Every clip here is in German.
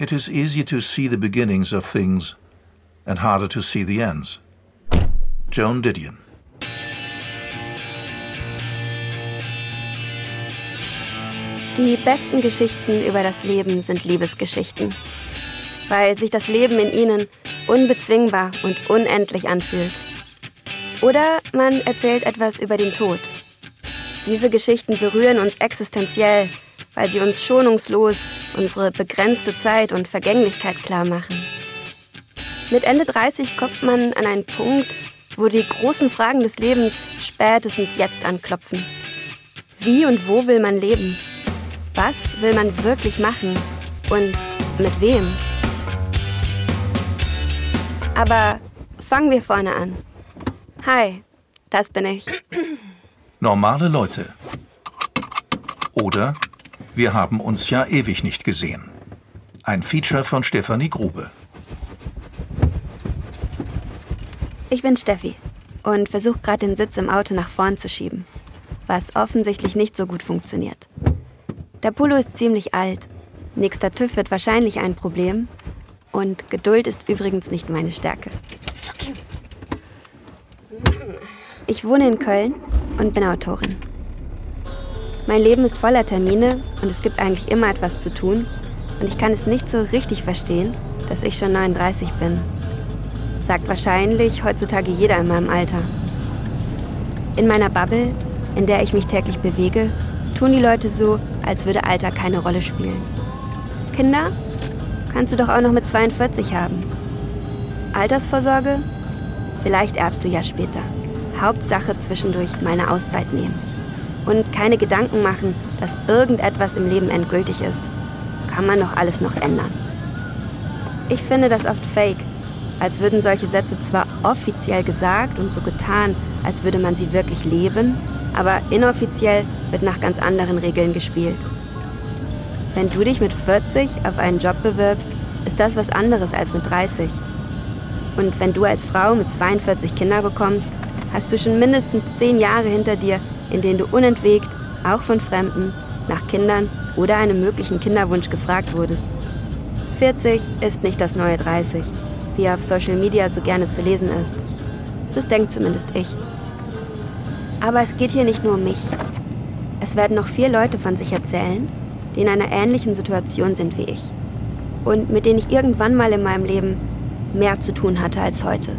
It is easy to see the beginnings of things and harder to see the ends. Joan Didion. Die besten Geschichten über das Leben sind Liebesgeschichten, weil sich das Leben in ihnen unbezwingbar und unendlich anfühlt. Oder man erzählt etwas über den Tod. Diese Geschichten berühren uns existenziell, weil sie uns schonungslos unsere begrenzte Zeit und Vergänglichkeit klar machen. Mit Ende 30 kommt man an einen Punkt, wo die großen Fragen des Lebens spätestens jetzt anklopfen. Wie und wo will man leben? Was will man wirklich machen? Und mit wem? Aber fangen wir vorne an. Hi, das bin ich. Normale Leute. Oder Wir haben uns ja ewig nicht gesehen. Ein Feature von Stefanie Grube. Ich bin Steffi und versuche gerade den Sitz im Auto nach vorn zu schieben, was offensichtlich nicht so gut funktioniert. Der Polo ist ziemlich alt. Nächster TÜV wird wahrscheinlich ein Problem. Und Geduld ist übrigens nicht meine Stärke. Ich wohne in Köln und bin Autorin. Mein Leben ist voller Termine und es gibt eigentlich immer etwas zu tun. Und ich kann es nicht so richtig verstehen, dass ich schon 39 bin. Sagt wahrscheinlich heutzutage jeder in meinem Alter. In meiner Bubble, in der ich mich täglich bewege, tun die Leute so, als würde Alter keine Rolle spielen. Kinder kannst du doch auch noch mit 42 haben. Altersvorsorge? Vielleicht erbst du ja später. Hauptsache zwischendurch mal eine Auszeit nehmen. Und keine Gedanken machen, dass irgendetwas im Leben endgültig ist. Kann man doch alles noch ändern. Ich finde das oft fake, als würden solche Sätze zwar offiziell gesagt und so getan, als würde man sie wirklich leben, aber inoffiziell wird nach ganz anderen Regeln gespielt. Wenn du dich mit 40 auf einen Job bewirbst, ist das was anderes als mit 30. Und wenn du als Frau mit 42 Kinder bekommst, hast du schon mindestens 10 Jahre hinter dir, in denen du unentwegt, auch von Fremden, nach Kindern oder einem möglichen Kinderwunsch gefragt wurdest. 40 ist nicht das neue 30, wie auf Social Media so gerne zu lesen ist. Das denkt zumindest ich. Aber es geht hier nicht nur um mich. Es werden noch vier Leute von sich erzählen, die in einer ähnlichen Situation sind wie ich. Und mit denen ich irgendwann mal in meinem Leben mehr zu tun hatte als heute.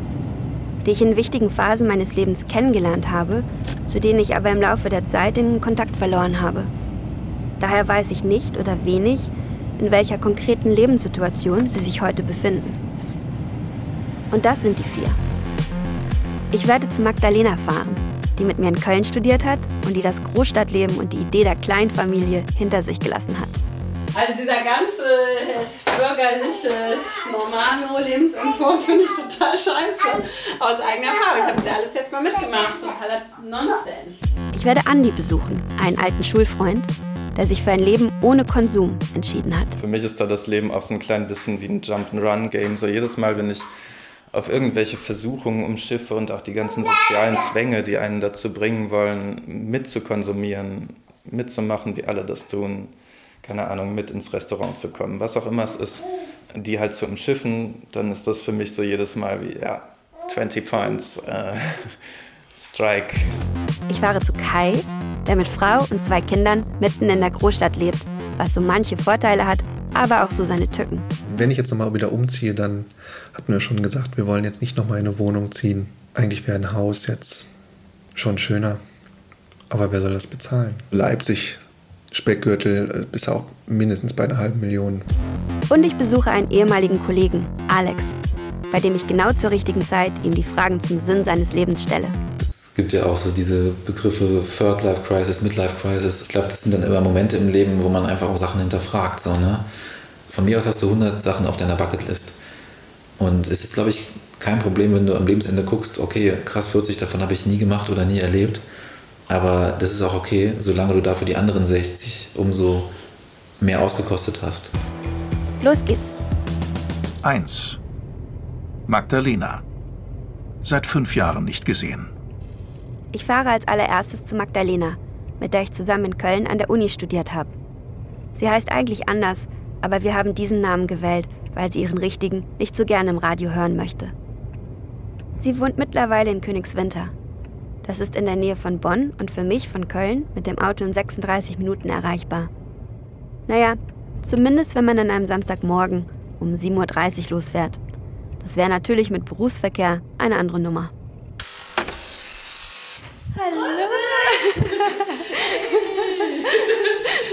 Die ich in wichtigen Phasen meines Lebens kennengelernt habe, zu denen ich aber im Laufe der Zeit den Kontakt verloren habe. Daher weiß ich nicht oder wenig, in welcher konkreten Lebenssituation sie sich heute befinden. Und das sind die vier. Ich werde zu Magdalena fahren, die mit mir in Köln studiert hat und die das Großstadtleben und die Idee der Kleinfamilie hinter sich gelassen hat. Also dieser ganze äh, bürgerliche Normalo-Lebensentwurf finde ich total scheiße. Aus eigener Erfahrung. Ich habe das ja alles jetzt mal mitgemacht. Totaler Nonsens. Ich werde Andi besuchen, einen alten Schulfreund, der sich für ein Leben ohne Konsum entschieden hat. Für mich ist da das Leben auch so ein klein bisschen wie ein Jump-and-Run-Game. So jedes Mal, wenn ich auf irgendwelche Versuchungen umschiffe und auch die ganzen sozialen Zwänge, die einen dazu bringen wollen, mitzukonsumieren, mitzumachen, wie alle das tun, keine Ahnung, mit ins Restaurant zu kommen, was auch immer es ist, die halt zu umschiffen, dann ist das für mich so jedes Mal wie, ja, 20 Points, äh, Strike. Ich fahre zu Kai, der mit Frau und zwei Kindern mitten in der Großstadt lebt, was so manche Vorteile hat, aber auch so seine Tücken. Wenn ich jetzt nochmal wieder umziehe, dann hatten wir schon gesagt, wir wollen jetzt nicht nochmal in eine Wohnung ziehen. Eigentlich wäre ein Haus jetzt schon schöner. Aber wer soll das bezahlen? Leipzig, Speckgürtel, bis auch mindestens bei einer halben Million. Und ich besuche einen ehemaligen Kollegen, Alex, bei dem ich genau zur richtigen Zeit ihm die Fragen zum Sinn seines Lebens stelle. Es gibt ja auch so diese Begriffe Third Life Crisis, Midlife Crisis. Ich glaube, das sind dann immer Momente im Leben, wo man einfach auch Sachen hinterfragt. So, ne? Von mir aus hast du 100 Sachen auf deiner Bucketlist. Und es ist, glaube ich, kein Problem, wenn du am Lebensende guckst, okay, krass, 40 davon habe ich nie gemacht oder nie erlebt. Aber das ist auch okay, solange du dafür die anderen 60 umso mehr ausgekostet hast. Los geht's. 1. Magdalena. Seit fünf Jahren nicht gesehen. Ich fahre als allererstes zu Magdalena, mit der ich zusammen in Köln an der Uni studiert habe. Sie heißt eigentlich anders, Aber wir haben diesen Namen gewählt, weil sie ihren richtigen nicht so gerne im Radio hören möchte. Sie wohnt mittlerweile in Königswinter. Das ist in der Nähe von Bonn und für mich von Köln mit dem Auto in 36 Minuten erreichbar. Naja, zumindest wenn man an einem Samstagmorgen um 7.30 Uhr losfährt. Das wäre natürlich mit Berufsverkehr eine andere Nummer. Hallo.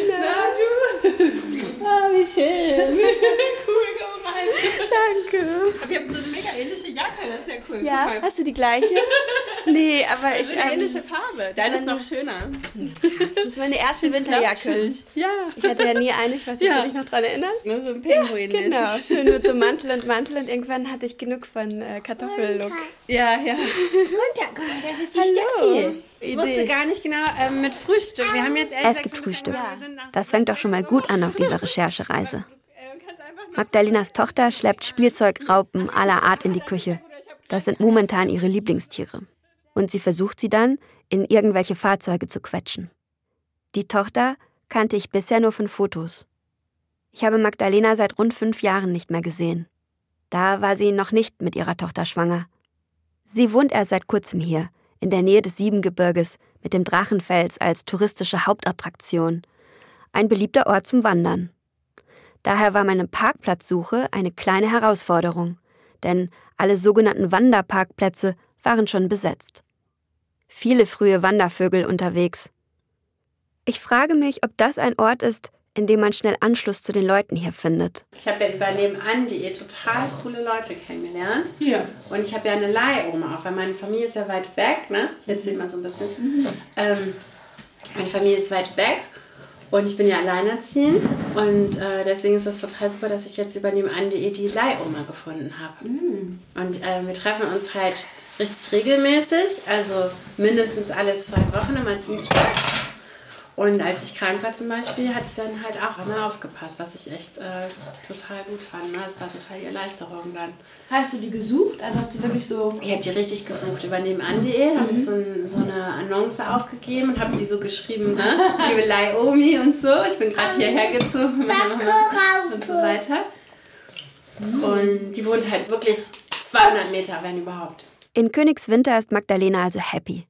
Na du? Ah, wie schön. cool, Danke. Wir haben so eine mega ähnliche Jacke, das ist ja cool. Ja, Guck mal. hast du die gleiche? Nee, aber So ich. eine Ähm, ähnliche Farbe. Deine ist noch schöner. das ist meine erste Winterjacke. Ja. Ich hatte ja nie eine, ich weiß nicht, Ja. ob du dich noch dran erinnerst. Nur so ein Pinguin. Genau, schön mit so Mantel und Mantel und irgendwann hatte ich genug von äh, Kartoffellook. Ja, ja. Runter, guck mal, das ist die Hallo. Steffi. Ich wusste gar nicht genau ähm, mit Frühstück. Wir haben jetzt Es gesagt gibt Frühstück. Das fängt doch schon mal gut an auf dieser Recherchereise. Magdalenas Tochter schleppt Spielzeugraupen aller Art in die Küche. Das sind momentan ihre Lieblingstiere. Und sie versucht sie dann, in irgendwelche Fahrzeuge zu quetschen. Die Tochter kannte ich bisher nur von Fotos. Ich habe Magdalena seit rund fünf Jahren nicht mehr gesehen. Da war sie noch nicht mit ihrer Tochter schwanger. Sie wohnt erst seit kurzem hier, in der Nähe des Siebengebirges, mit dem Drachenfels als touristische Hauptattraktion. Ein beliebter Ort zum Wandern. Daher war meine Parkplatzsuche eine kleine Herausforderung, denn alle sogenannten Wanderparkplätze waren schon besetzt. Viele frühe Wandervögel unterwegs. Ich frage mich, ob das ein Ort ist, in dem man schnell Anschluss zu den Leuten hier findet. Ich habe ja über nebenan.de total coole Leute kennengelernt. Ja. Und ich habe ja eine Leihoma auch, weil meine Familie ist ja weit weg. Ne? Ich erzähle mal so ein bisschen. Ähm, meine Familie ist weit weg und ich bin ja alleinerziehend. Und äh, deswegen ist es total super, dass ich jetzt über nebenan.de die Leihoma gefunden habe. Und äh, wir treffen uns halt richtig regelmäßig, also mindestens alle zwei Wochen, immer Dienstag. Und als ich krank war zum Beispiel, hat sie dann halt auch immer aufgepasst, was ich echt äh, total gut fand. Ne? Das war total die Erleichterung dann. Hast du die gesucht? Also hast du wirklich so. Ich habe die richtig gesucht über nebenan.de, habe ich so, ein, so eine Annonce aufgegeben und habe die so geschrieben, ne? liebe Laiomi und so. Ich bin gerade hierher gezogen mit meiner Mama und so weiter. Und die wohnt halt wirklich 200 Meter, wenn überhaupt. In Königswinter ist Magdalena also happy.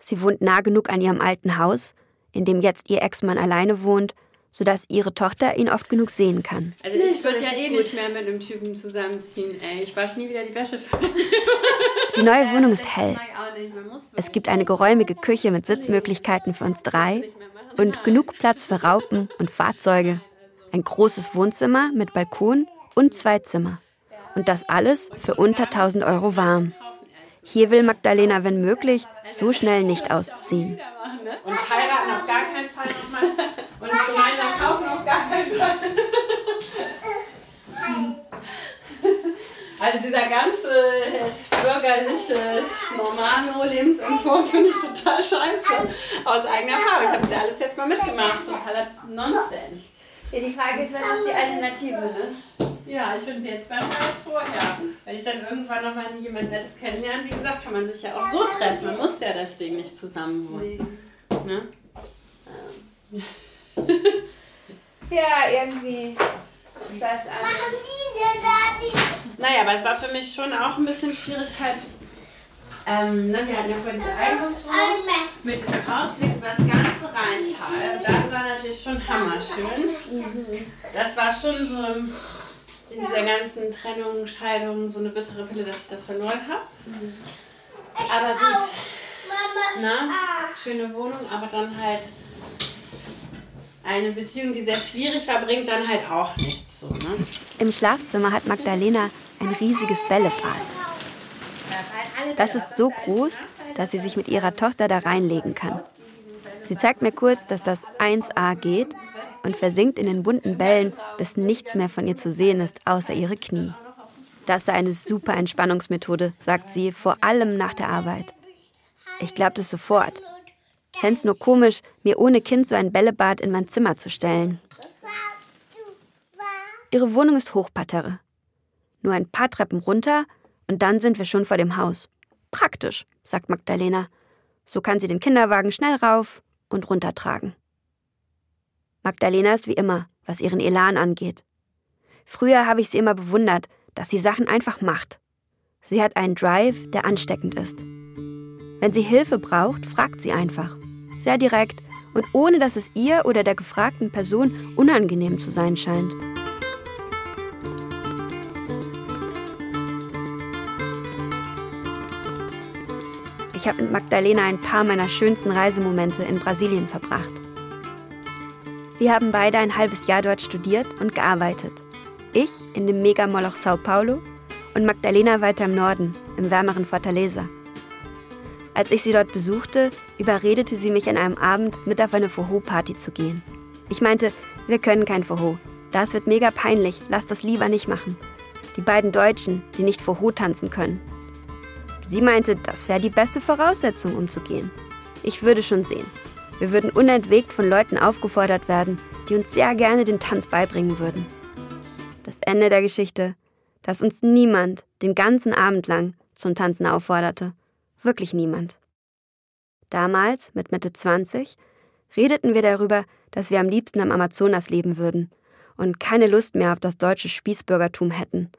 Sie wohnt nah genug an ihrem alten Haus, in dem jetzt ihr Ex-Mann alleine wohnt, sodass ihre Tochter ihn oft genug sehen kann. Also ich würde ja eh nicht mehr mit einem Typen zusammenziehen, ey. Ich wasche nie wieder die Wäsche Die neue Wohnung ist hell. Es gibt eine geräumige Küche mit Sitzmöglichkeiten für uns drei und genug Platz für Raupen und Fahrzeuge. Ein großes Wohnzimmer mit Balkon und zwei Zimmer. Und das alles für unter 1000 Euro warm. Hier will Magdalena, wenn möglich, so schnell nicht ausziehen. Und heiraten auf gar keinen Fall nochmal. Und gemeinsam kaufen auf gar keinen Fall. Also dieser ganze äh, bürgerliche Normalo-Lebensentwurf finde ich total scheiße. Aus eigener Erfahrung. Ich habe das ja alles jetzt mal mitgemacht. Totaler Nonsens. Ja, die Frage ist, was ist die Alternative, ne? Ja, ich finde sie jetzt besser als vorher. Wenn ich dann irgendwann noch mal jemand Nettes kennenlerne, wie gesagt, kann man sich ja auch so treffen. Man muss ja deswegen nicht zusammen wohnen. Ne? Ja, irgendwie. Ich weiß auch nicht. Naja, aber es war für mich schon auch ein bisschen schwierig halt. Ähm, ne, wir hatten ja vorhin diese Einkaufswohnung mit dem Ausblick über das ganze Rheintal. Das war natürlich schon hammerschön. Das war schon so in dieser ganzen Trennung, Scheidung so eine bittere Pille, dass ich das verloren habe. Aber gut, na, schöne Wohnung, aber dann halt eine Beziehung, die sehr schwierig war, bringt dann halt auch nichts so, ne? Im Schlafzimmer hat Magdalena ein riesiges Bällebad. Das ist so groß, dass sie sich mit ihrer Tochter da reinlegen kann. Sie zeigt mir kurz, dass das 1A geht und versinkt in den bunten Bällen, bis nichts mehr von ihr zu sehen ist, außer ihre Knie. Das sei eine super Entspannungsmethode, sagt sie, vor allem nach der Arbeit. Ich glaube das sofort. Fänd's nur komisch, mir ohne Kind so ein Bällebad in mein Zimmer zu stellen. Ihre Wohnung ist Hochparterre. Nur ein paar Treppen runter und dann sind wir schon vor dem Haus. Praktisch, sagt Magdalena. So kann sie den Kinderwagen schnell rauf und runter tragen. Magdalena ist wie immer was ihren Elan angeht. Früher habe ich sie immer bewundert, dass sie Sachen einfach macht. Sie hat einen Drive, der ansteckend ist. Wenn sie Hilfe braucht, fragt sie einfach. Sehr direkt und ohne dass es ihr oder der gefragten Person unangenehm zu sein scheint. Ich habe mit Magdalena ein paar meiner schönsten Reisemomente in Brasilien verbracht. Wir haben beide ein halbes Jahr dort studiert und gearbeitet. Ich in dem Megamoloch Sao Paulo und Magdalena weiter im Norden, im wärmeren Fortaleza. Als ich sie dort besuchte, überredete sie mich an einem Abend, mit auf eine Foho-Party zu gehen. Ich meinte, wir können kein Foho. Das wird mega peinlich, lass das lieber nicht machen. Die beiden Deutschen, die nicht Foho tanzen können. Sie meinte, das wäre die beste Voraussetzung, um zu gehen. Ich würde schon sehen. Wir würden unentwegt von Leuten aufgefordert werden, die uns sehr gerne den Tanz beibringen würden. Das Ende der Geschichte, dass uns niemand den ganzen Abend lang zum Tanzen aufforderte. Wirklich niemand. Damals, mit Mitte 20, redeten wir darüber, dass wir am liebsten am Amazonas leben würden und keine Lust mehr auf das deutsche Spießbürgertum hätten.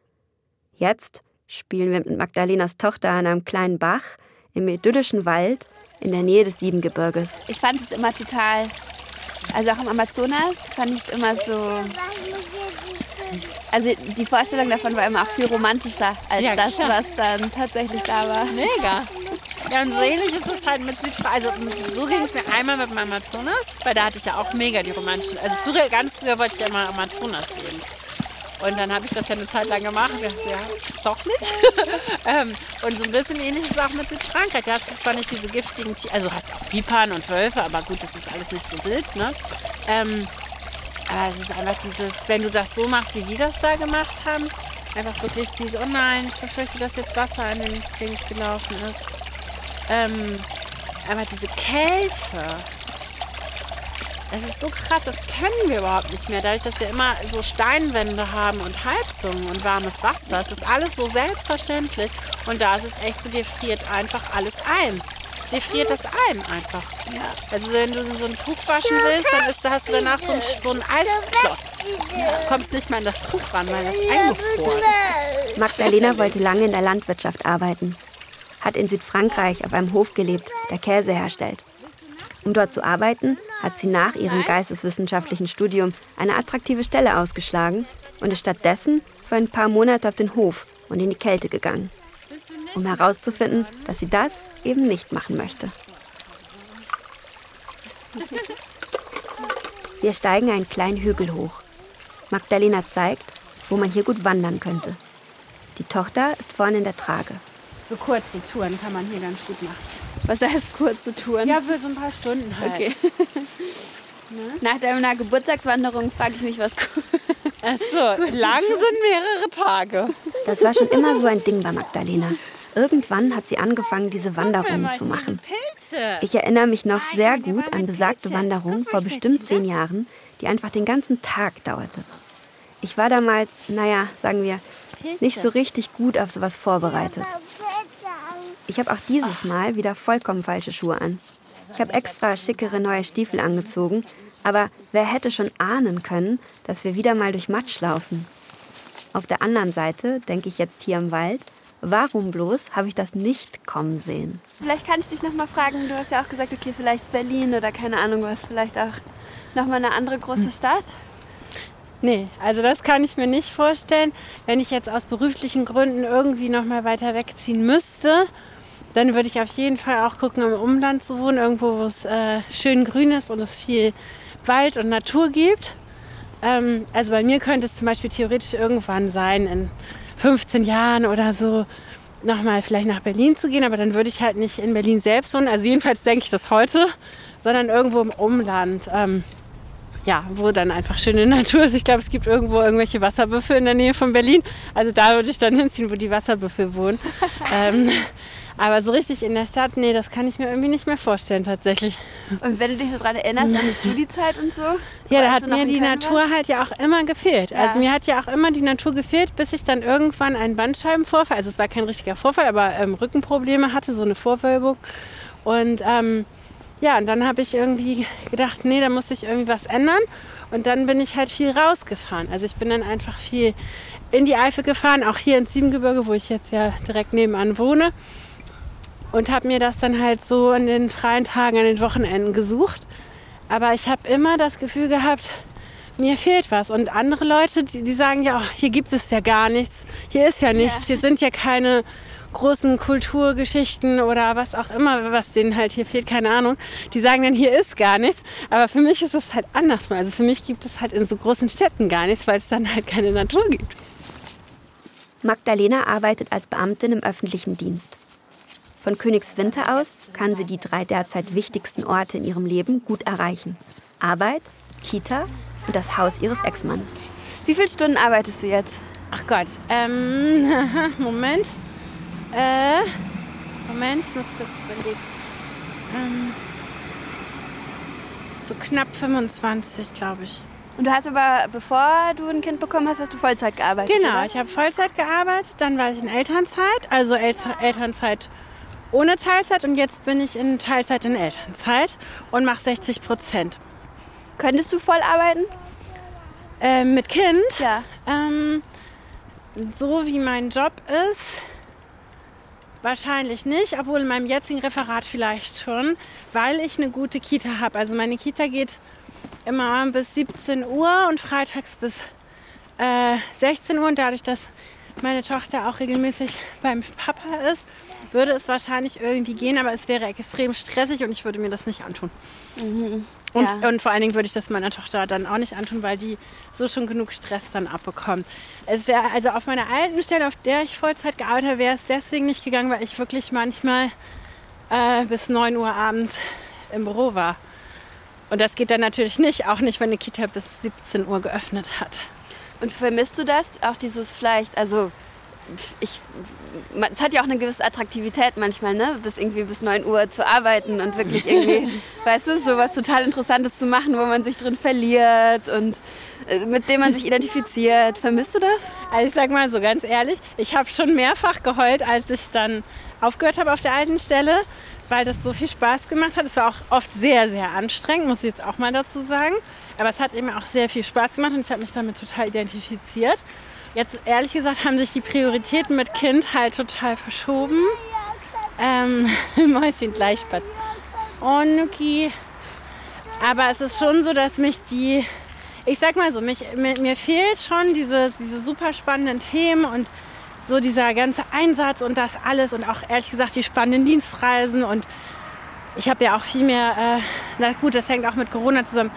Jetzt spielen wir mit Magdalenas Tochter an einem kleinen Bach im idyllischen Wald in der Nähe des Siebengebirges. Ich fand es immer total, also auch im Amazonas fand ich es immer so also die Vorstellung davon war immer auch viel romantischer als ja, das, was dann tatsächlich da war. Mega. Ja, und so ähnlich ist es halt mit Südfrankreich. Also so ging es mir einmal mit dem Amazonas, weil da hatte ich ja auch mega die romantischen. Also früher, ganz früher wollte ich ja mal Amazonas gehen. Und dann habe ich das ja eine Zeit lang gemacht und dachte, ja, doch nicht. ähm, und so ein bisschen ähnlich ist es auch mit Südfrankreich. Da hast du zwar nicht diese giftigen Tiere, also hast auch Pipan und Wölfe, aber gut, das ist alles nicht so wild, ne? Ähm, aber es ist einfach dieses, wenn du das so machst, wie die das da gemacht haben, einfach wirklich diese, oh nein, ich befürchte, dass jetzt Wasser an den Dings gelaufen ist. Ähm, einfach diese Kälte. Das ist so krass, das kennen wir überhaupt nicht mehr. Dadurch, dass wir immer so Steinwände haben und Heizungen und warmes Wasser. Das ist alles so selbstverständlich. Und da ist es echt so, dir friert einfach alles ein dir friert das ein einfach. Ja. Also wenn du so ein Tuch waschen willst, dann ist, hast du danach so, ein, so einen Eisklotz. Du kommst nicht mal in das Tuch ran, weil das eingefroren Magdalena wollte lange in der Landwirtschaft arbeiten. Hat in Südfrankreich auf einem Hof gelebt, der Käse herstellt. Um dort zu arbeiten, hat sie nach ihrem geisteswissenschaftlichen Studium eine attraktive Stelle ausgeschlagen und ist stattdessen für ein paar Monate auf den Hof und in die Kälte gegangen um herauszufinden, dass sie das eben nicht machen möchte. Wir steigen einen kleinen Hügel hoch. Magdalena zeigt, wo man hier gut wandern könnte. Die Tochter ist vorne in der Trage. So kurze Touren kann man hier ganz gut machen. Was heißt kurze Touren? Ja, für so ein paar Stunden halt. Okay. ne? Nach deiner Geburtstagswanderung frage ich mich, was cool. Ach so, lang sind mehrere Tage. Das war schon immer so ein Ding bei Magdalena. Irgendwann hat sie angefangen, diese Wanderungen zu machen. Ich erinnere mich noch sehr gut an besagte Wanderung vor bestimmt zehn Jahren, die einfach den ganzen Tag dauerte. Ich war damals, naja, sagen wir, nicht so richtig gut auf sowas vorbereitet. Ich habe auch dieses Mal wieder vollkommen falsche Schuhe an. Ich habe extra schickere neue Stiefel angezogen, aber wer hätte schon ahnen können, dass wir wieder mal durch Matsch laufen? Auf der anderen Seite denke ich jetzt hier im Wald, Warum bloß habe ich das nicht kommen sehen? Vielleicht kann ich dich noch mal fragen, du hast ja auch gesagt, okay, vielleicht Berlin oder keine Ahnung was, vielleicht auch noch mal eine andere große hm. Stadt? Nee, also das kann ich mir nicht vorstellen. Wenn ich jetzt aus beruflichen Gründen irgendwie noch mal weiter wegziehen müsste, dann würde ich auf jeden Fall auch gucken, im Umland zu wohnen, irgendwo, wo es äh, schön grün ist und es viel Wald und Natur gibt. Ähm, also bei mir könnte es zum Beispiel theoretisch irgendwann sein, in 15 Jahren oder so nochmal vielleicht nach Berlin zu gehen, aber dann würde ich halt nicht in Berlin selbst wohnen. Also jedenfalls denke ich das heute, sondern irgendwo im Umland. Ähm, ja, wo dann einfach schöne Natur ist. Ich glaube, es gibt irgendwo irgendwelche Wasserbüffel in der Nähe von Berlin. Also da würde ich dann hinziehen, wo die Wasserbüffel wohnen. ähm, aber so richtig in der Stadt, nee, das kann ich mir irgendwie nicht mehr vorstellen tatsächlich. Und wenn du dich so daran erinnerst, an die Studiezeit und so? Ja, da hat mir die Natur warst? halt ja auch immer gefehlt. Ja. Also mir hat ja auch immer die Natur gefehlt, bis ich dann irgendwann einen Bandscheibenvorfall, also es war kein richtiger Vorfall, aber ähm, Rückenprobleme hatte, so eine Vorwölbung. Und ähm, ja, und dann habe ich irgendwie gedacht, nee, da muss sich irgendwie was ändern. Und dann bin ich halt viel rausgefahren. Also ich bin dann einfach viel in die Eifel gefahren, auch hier ins Siebengebirge, wo ich jetzt ja direkt nebenan wohne. Und habe mir das dann halt so an den freien Tagen, an den Wochenenden gesucht. Aber ich habe immer das Gefühl gehabt, mir fehlt was. Und andere Leute, die, die sagen, ja, hier gibt es ja gar nichts, hier ist ja nichts, hier sind ja keine großen Kulturgeschichten oder was auch immer, was denen halt hier fehlt, keine Ahnung. Die sagen dann, hier ist gar nichts. Aber für mich ist es halt andersrum. Also für mich gibt es halt in so großen Städten gar nichts, weil es dann halt keine Natur gibt. Magdalena arbeitet als Beamtin im öffentlichen Dienst. Von Königswinter aus kann sie die drei derzeit wichtigsten Orte in ihrem Leben gut erreichen. Arbeit, Kita und das Haus ihres Ex-Mannes. Wie viele Stunden arbeitest du jetzt? Ach Gott, ähm, Moment. Äh, Moment, ich muss kurz überlegen. Ähm, so knapp 25, glaube ich. Und du hast aber, bevor du ein Kind bekommen hast, hast du Vollzeit gearbeitet? Genau, oder? ich habe Vollzeit gearbeitet, dann war ich in Elternzeit, also El Elternzeit ohne Teilzeit und jetzt bin ich in Teilzeit in Elternzeit und mache 60 Prozent. Könntest du voll arbeiten? Ähm, mit Kind? Ja. Ähm, so wie mein Job ist, wahrscheinlich nicht, obwohl in meinem jetzigen Referat vielleicht schon, weil ich eine gute Kita habe. Also meine Kita geht immer bis 17 Uhr und freitags bis äh, 16 Uhr. Und dadurch, dass meine Tochter auch regelmäßig beim Papa ist, würde es wahrscheinlich irgendwie gehen, aber es wäre extrem stressig und ich würde mir das nicht antun. Mhm. Und, Ja. und vor allen Dingen würde ich das meiner Tochter dann auch nicht antun, weil die so schon genug Stress dann abbekommt. Es wäre also auf meiner alten Stelle, auf der ich Vollzeit gearbeitet habe, wäre es deswegen nicht gegangen, weil ich wirklich manchmal äh, bis 9 Uhr abends im Büro war. Und das geht dann natürlich nicht, auch nicht, wenn eine Kita bis 17 Uhr geöffnet hat. Und vermisst du das? Auch dieses vielleicht, also ich, es hat ja auch eine gewisse Attraktivität manchmal, ne? Bis irgendwie bis 9 Uhr zu arbeiten und wirklich irgendwie, weißt du, so was total Interessantes zu machen, wo man sich drin verliert und äh, mit dem man sich identifiziert. Vermisst du das? Also ich sag mal so ganz ehrlich, ich habe schon mehrfach geheult, als ich dann aufgehört habe auf der alten Stelle, weil das so viel Spaß gemacht hat. Es war auch oft sehr, sehr anstrengend, muss ich jetzt auch mal dazu sagen. Aber es hat eben auch sehr viel Spaß gemacht und ich habe mich damit total identifiziert. Jetzt ehrlich gesagt haben sich die Prioritäten mit Kind halt total verschoben. Ähm, Mäuschen Gleichspatz. Oh, Nuki. Aber es ist schon so, dass mich die, ich sag mal so, mich, mir, mir fehlt schon diese, diese super spannenden Themen und so dieser ganze Einsatz und das alles und auch ehrlich gesagt die spannenden Dienstreisen und ich habe ja auch viel mehr, äh, na gut, das hängt auch mit Corona zusammen,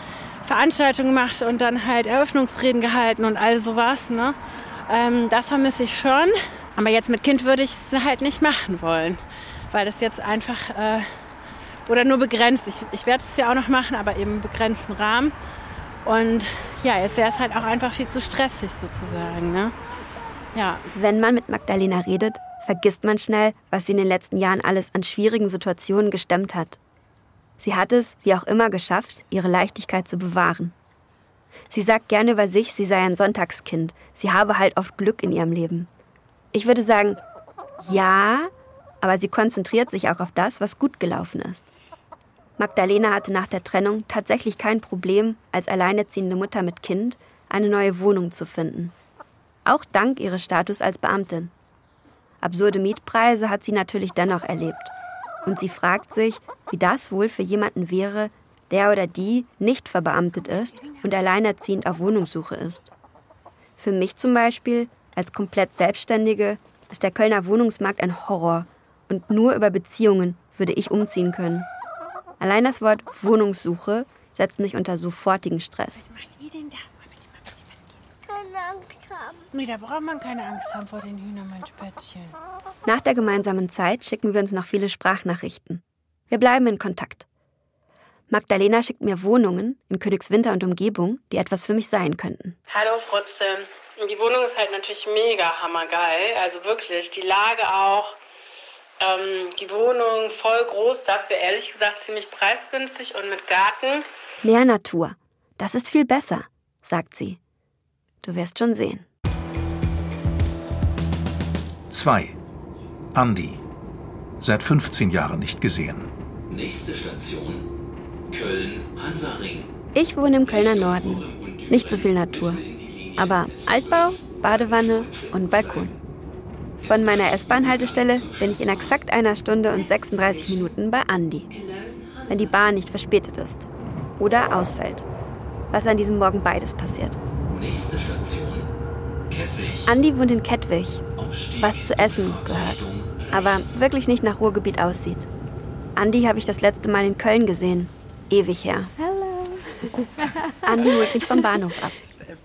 Veranstaltungen gemacht und dann halt Eröffnungsreden gehalten und all sowas. Ne? Ähm, das vermisse ich schon. Aber jetzt mit Kind würde ich es halt nicht machen wollen, weil das jetzt einfach äh, oder nur begrenzt. Ich, ich werde es ja auch noch machen, aber eben im begrenzten Rahmen. Und ja, jetzt wäre es halt auch einfach viel zu stressig sozusagen. Ne? Ja. Wenn man mit Magdalena redet, vergisst man schnell, was sie in den letzten Jahren alles an schwierigen Situationen gestemmt hat. Sie hat es, wie auch immer, geschafft, ihre Leichtigkeit zu bewahren. Sie sagt gerne über sich, sie sei ein Sonntagskind. Sie habe halt oft Glück in ihrem Leben. Ich würde sagen, ja, aber sie konzentriert sich auch auf das, was gut gelaufen ist. Magdalena hatte nach der Trennung tatsächlich kein Problem, als alleinerziehende Mutter mit Kind eine neue Wohnung zu finden. Auch dank ihres Status als Beamtin. Absurde Mietpreise hat sie natürlich dennoch erlebt. Und sie fragt sich, wie das wohl für jemanden wäre, der oder die nicht verbeamtet ist und alleinerziehend auf Wohnungssuche ist. Für mich zum Beispiel, als komplett Selbstständige, ist der Kölner Wohnungsmarkt ein Horror und nur über Beziehungen würde ich umziehen können. Allein das Wort Wohnungssuche setzt mich unter sofortigen Stress. Nee, da braucht man keine Angst haben vor den Hühnern, mein Spätzchen. Nach der gemeinsamen Zeit schicken wir uns noch viele Sprachnachrichten. Wir bleiben in Kontakt. Magdalena schickt mir Wohnungen in Königswinter und Umgebung, die etwas für mich sein könnten. Hallo Frutze. Die Wohnung ist halt natürlich mega hammergeil. Also wirklich, die Lage auch. Ähm, die Wohnung voll groß, dafür ehrlich gesagt ziemlich preisgünstig und mit Garten. Mehr Natur. Das ist viel besser, sagt sie. Du wirst schon sehen. 2. Andi. Seit 15 Jahren nicht gesehen. Nächste Station Köln Hansaring. Ich wohne im Kölner Norden. Nicht so viel Natur. Aber Altbau, Badewanne und Balkon. Von meiner S-Bahn-Haltestelle bin ich in exakt einer Stunde und 36 Minuten bei Andi. Wenn die Bahn nicht verspätet ist. Oder ausfällt. Was an diesem Morgen beides passiert. Nächste Station. Kettwig. Andi wohnt in Kettwig, was zu essen gehört, aber wirklich nicht nach Ruhrgebiet aussieht. Andi habe ich das letzte Mal in Köln gesehen. Ewig her. Hallo. Andi holt mich vom Bahnhof ab.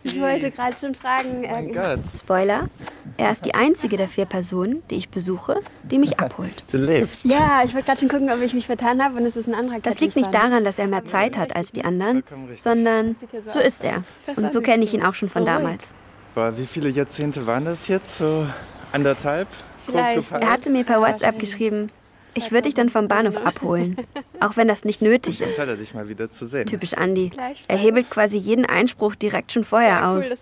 Ich wollte gerade schon fragen. Äh, Gott, Spoiler, er ist die einzige der vier Personen, die ich besuche, die mich abholt. du lebst. ja, ich wollte gerade schon gucken, ob ich mich vertan habe und es ist ein anderer Das liegt nicht daran, dass er mehr Zeit hat als die anderen, sondern so ist er. Und so kenne ich ihn auch schon von damals. Boah, wie viele Jahrzehnte waren das jetzt? So anderthalb? Er hatte mir per WhatsApp geschrieben, ich würde dich dann vom Bahnhof abholen, auch wenn das nicht nötig ist. Toll, dich mal wieder zu sehen. Typisch Andi. Er hebelt quasi jeden Einspruch direkt schon vorher aus.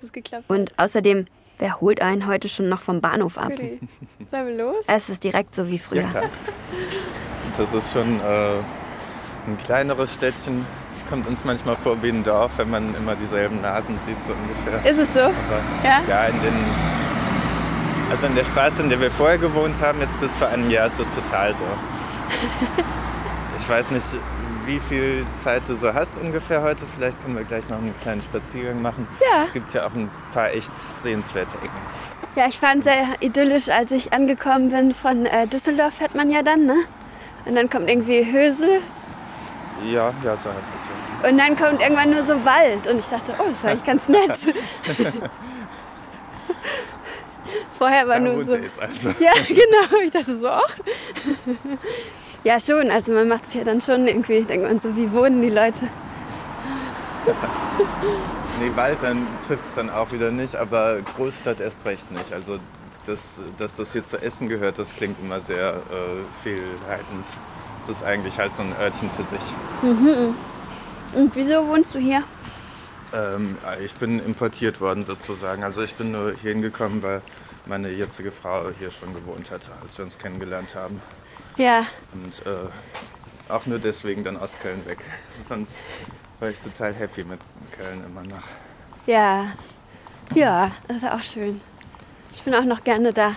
Und außerdem, wer holt einen heute schon noch vom Bahnhof ab? Sollen wir los? Es ist direkt so wie früher. Das ist schon äh, ein kleineres Städtchen. Kommt uns manchmal vor wie ein Dorf, wenn man immer dieselben Nasen sieht, so ungefähr. Ist es so? Aber Ja? ja, in den, also in der Straße, in der wir vorher gewohnt haben, jetzt bis vor einem Jahr ist das total so. Ich weiß nicht, wie viel Zeit du so hast ungefähr heute. Vielleicht können wir gleich noch einen kleinen Spaziergang machen. Ja. Es gibt ja auch ein paar echt sehenswerte Ecken. Ja, ich fand sehr idyllisch, als ich angekommen bin. Von äh, Düsseldorf fährt man ja dann, ne? Und dann kommt irgendwie Hösel Ja, ja, so heißt es ja. und dann kommt irgendwann nur so Wald. Und ich dachte, oh, das ist eigentlich ganz nett. Vorher war Da nur so. jetzt also. Ja, genau. Ich dachte so, ach. Ja, schon. Also man macht sich ja dann schon irgendwie, denkt man so, wie wohnen die Leute? Nee, Wald dann trifft es dann auch wieder nicht, aber Großstadt erst recht nicht. Also, das, dass das hier zu Essen gehört, das klingt immer sehr äh, vielleitend. Es ist eigentlich halt so ein Örtchen für sich. Und wieso wohnst du hier? Ähm, ich bin importiert worden sozusagen. Also ich bin nur hier hingekommen, weil meine jetzige Frau hier schon gewohnt hat, als wir uns kennengelernt haben. Ja, Und äh, auch nur deswegen dann aus Köln weg. Sonst war ich total happy mit Köln immer noch. ja. Ja, das ist auch schön. Ich bin auch noch gerne da.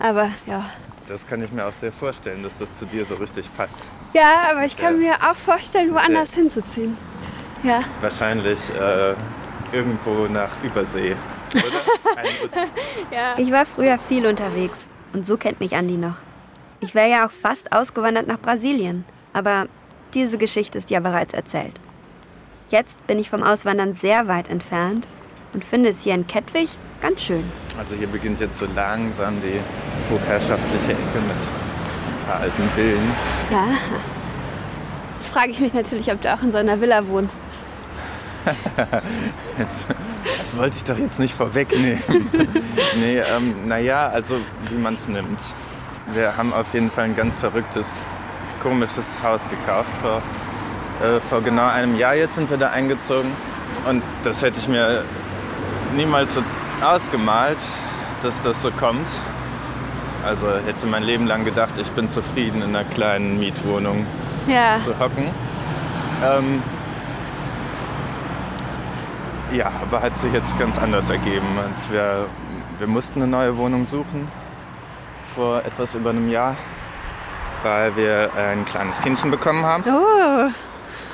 Aber ja. Das kann ich mir auch sehr vorstellen, dass das zu dir so richtig passt. Ja, aber ich kann Ja. mir auch vorstellen, woanders hinzuziehen. Ja. Wahrscheinlich äh, irgendwo nach Übersee. Ja. Ich war früher viel unterwegs und so kennt mich Andi noch. Ich wäre ja auch fast ausgewandert nach Brasilien, aber diese Geschichte ist ja bereits erzählt. Jetzt bin ich vom Auswandern sehr weit entfernt und finde es hier in Kettwig ganz schön. also hier beginnt jetzt so langsam die hochherrschaftliche Ecke mit ein paar alten Villen. ja. Jetzt frage ich mich natürlich, ob du auch in so einer Villa wohnst. Das wollte ich doch jetzt nicht vorwegnehmen. nee, ähm, naja, also wie man es nimmt. Wir haben auf jeden Fall ein ganz verrücktes, komisches Haus gekauft. Vor, äh, vor genau einem Jahr jetzt sind wir da eingezogen. Und das hätte ich mir niemals so ausgemalt, dass das so kommt. Also hätte mein Leben lang gedacht, ich bin zufrieden in einer kleinen Mietwohnung Ja. zu hocken. Ähm, ja, aber hat sich jetzt ganz anders ergeben. Und wir, wir mussten eine neue Wohnung suchen vor etwas über einem Jahr, weil wir ein kleines Kindchen bekommen haben. Oh,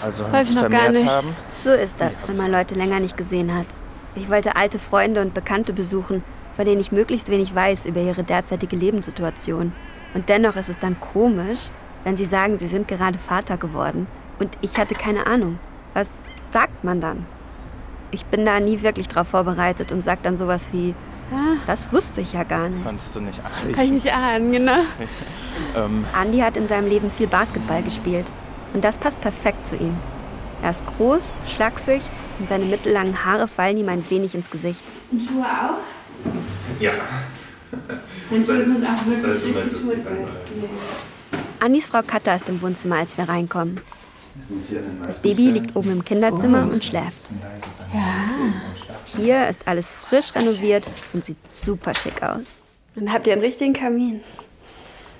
Also Weiß ich noch gar nicht. haben. So ist das, wenn man Leute länger nicht gesehen hat. Ich wollte alte Freunde und Bekannte besuchen, von denen ich möglichst wenig weiß über ihre derzeitige Lebenssituation. Und dennoch ist es dann komisch, wenn sie sagen, sie sind gerade Vater geworden. Und ich hatte keine Ahnung. Was sagt man dann? Ich bin da nie wirklich drauf vorbereitet und sag dann sowas wie, das wusste ich ja gar nicht. Konntest du nicht kann ich ahnen. nicht ahnen, genau. Ähm, Andy hat in seinem Leben viel Basketball gespielt. Und das passt perfekt zu ihm. Er ist groß, schlaksig und seine mittellangen Haare fallen ihm ein wenig ins Gesicht. Und Schuhe auch? ja. Meine Schuhe sind auch wirklich richtig schmutzig. Andys Frau Katha ist im Wohnzimmer, als wir reinkommen. Das Baby liegt oben im Kinderzimmer und schläft. Hier ist alles frisch renoviert und sieht super schick aus. Dann habt ihr einen richtigen Kamin.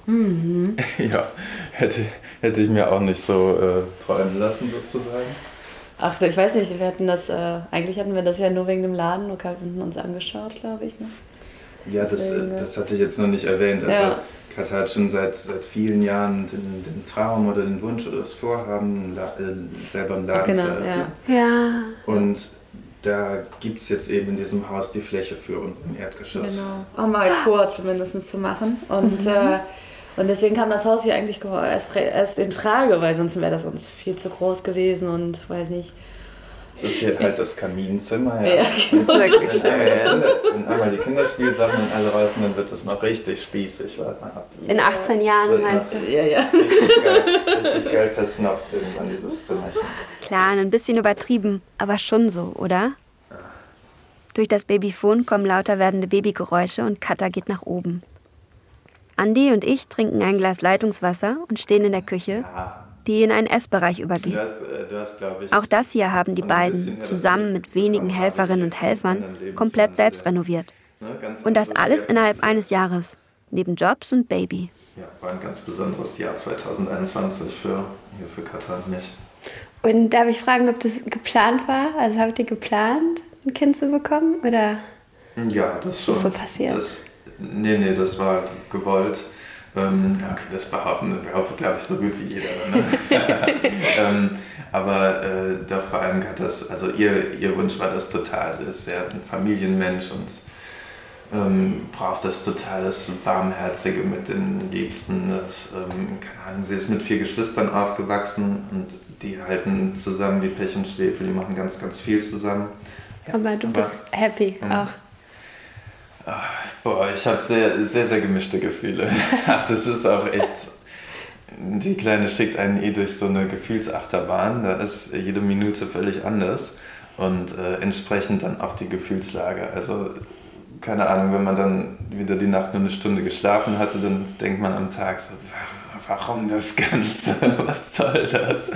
Ja, hätte, hätte ich mir auch nicht so äh, träumen lassen sozusagen. Ach, ich weiß nicht, wir hatten das, äh, eigentlich hatten wir das ja nur wegen dem Laden und uns angeschaut, glaube ich. Ne? Ja, das, Deswegen, äh, ja. das hatte ich jetzt noch nicht erwähnt. Also Ja. Katha hat schon seit, seit vielen Jahren den, den Traum oder den Wunsch oder das Vorhaben, La äh, selber einen Laden Genau, zu eröffnen. ja. Ja. Und da gibt es jetzt eben in diesem Haus die Fläche für unten im Erdgeschoss. Genau. Haben wir halt vor, zumindest zu machen. Und, Mhm. äh, und deswegen kam das Haus hier eigentlich ge- erst, erst in Frage, weil sonst wäre das uns viel zu groß gewesen und weiß nicht. Das ist hier halt das Kaminzimmer. Ja, genau. Wenn, einmal, wenn einmal die Kinderspielsachen und alle raus sind, dann wird das noch richtig spießig. Warte mal ab. In 18 Jahren wird meinst noch du? Ja, ja. Richtig geil, richtig geil versnobbt irgendwann dieses Zimmerchen. Klar, ein bisschen übertrieben, aber schon so, oder? Durch das Babyphon kommen lauter werdende Babygeräusche und Katha geht nach oben. Andi und ich trinken ein Glas Leitungswasser und stehen in der Küche, die in einen Essbereich übergeht. Äh. Auch das hier haben die beiden zusammen mit wenigen Helferinnen und Helfern komplett selbst renoviert. ne, Und das alles innerhalb eines Jahres. Neben Jobs und Baby. Ja, war ein ganz besonderes Jahr 2021 für, hier für Katha und mich. Und darf ich fragen, ob das geplant war? Also habt ihr geplant, ein Kind zu bekommen? Oder? Ja, das schon. Ist so passiert. Das, nee, nee, das war gewollt. Ähm, ja, okay, das behaupten, behauptet, glaube ich, so gut wie jeder. Ne? ähm, aber äh, doch vor allem hat das, also ihr, ihr Wunsch war das total. Sie ist sehr ein Familienmensch und ähm, braucht das total, das Warmherzige mit den Liebsten. Das, ähm, keine Ahnung, sie ist mit vier Geschwistern aufgewachsen und die halten zusammen wie Pech und Schwefel, die machen ganz, ganz viel zusammen. Aber du aber- bist happy Mhm. Auch. Boah, ich habe sehr, sehr, sehr gemischte Gefühle. Ach, das ist auch echt. Die Kleine schickt einen eh durch so eine Gefühlsachterbahn. Da ist jede Minute völlig anders. Und äh, entsprechend dann auch die Gefühlslage. Also, keine Ahnung, wenn man dann wieder die Nacht nur eine Stunde geschlafen hatte, dann denkt man am Tag so, warum das Ganze? Was soll das?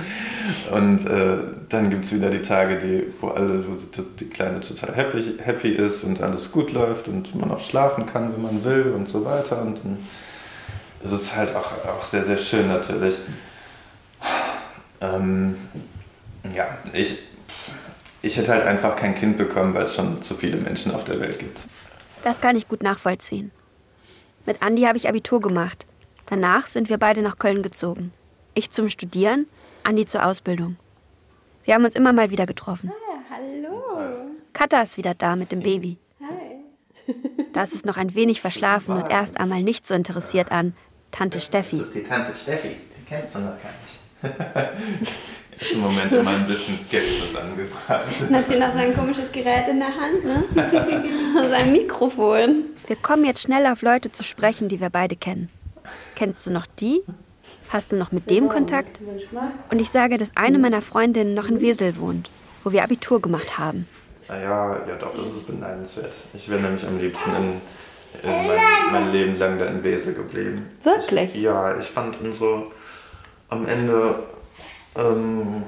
Und äh, dann gibt es wieder die Tage, die, wo alle, wo die Kleine total happy, happy ist und alles gut läuft und man auch schlafen kann, wenn man will und so weiter. Und dann ist halt auch, auch sehr, sehr schön natürlich. Ähm, ja, ich, ich hätte halt einfach kein Kind bekommen, weil es schon zu viele Menschen auf der Welt gibt. Das kann ich gut nachvollziehen. Mit Andi habe ich Abitur gemacht. Danach sind wir beide nach Köln gezogen. Ich zum Studieren, Andi zur Ausbildung. Wir haben uns immer mal wieder getroffen. Hallo. Katha ist wieder da mit dem Baby. Hi. Da ist es noch ein wenig verschlafen und erst einmal nicht so interessiert an Tante Steffi. Das ist die Tante Steffi, die kennst du noch gar nicht. Ist Im Moment immer ein bisschen Skepsis angebracht. Dann hat sie noch sein komisches Gerät in der Hand, ne? sein Mikrofon. Wir kommen jetzt schnell auf Leute zu sprechen, die wir beide kennen. Kennst du noch die? Hast du noch mit dem Kontakt? Und ich sage, dass eine meiner Freundinnen noch in Wesel wohnt, wo wir Abitur gemacht haben. Naja, ja doch, das ist beneidenswert. Ich wäre nämlich am liebsten in, in mein, mein Leben lang da in Wesel geblieben. Wirklich? Ich, ja, ich fand unsere am Ende ähm,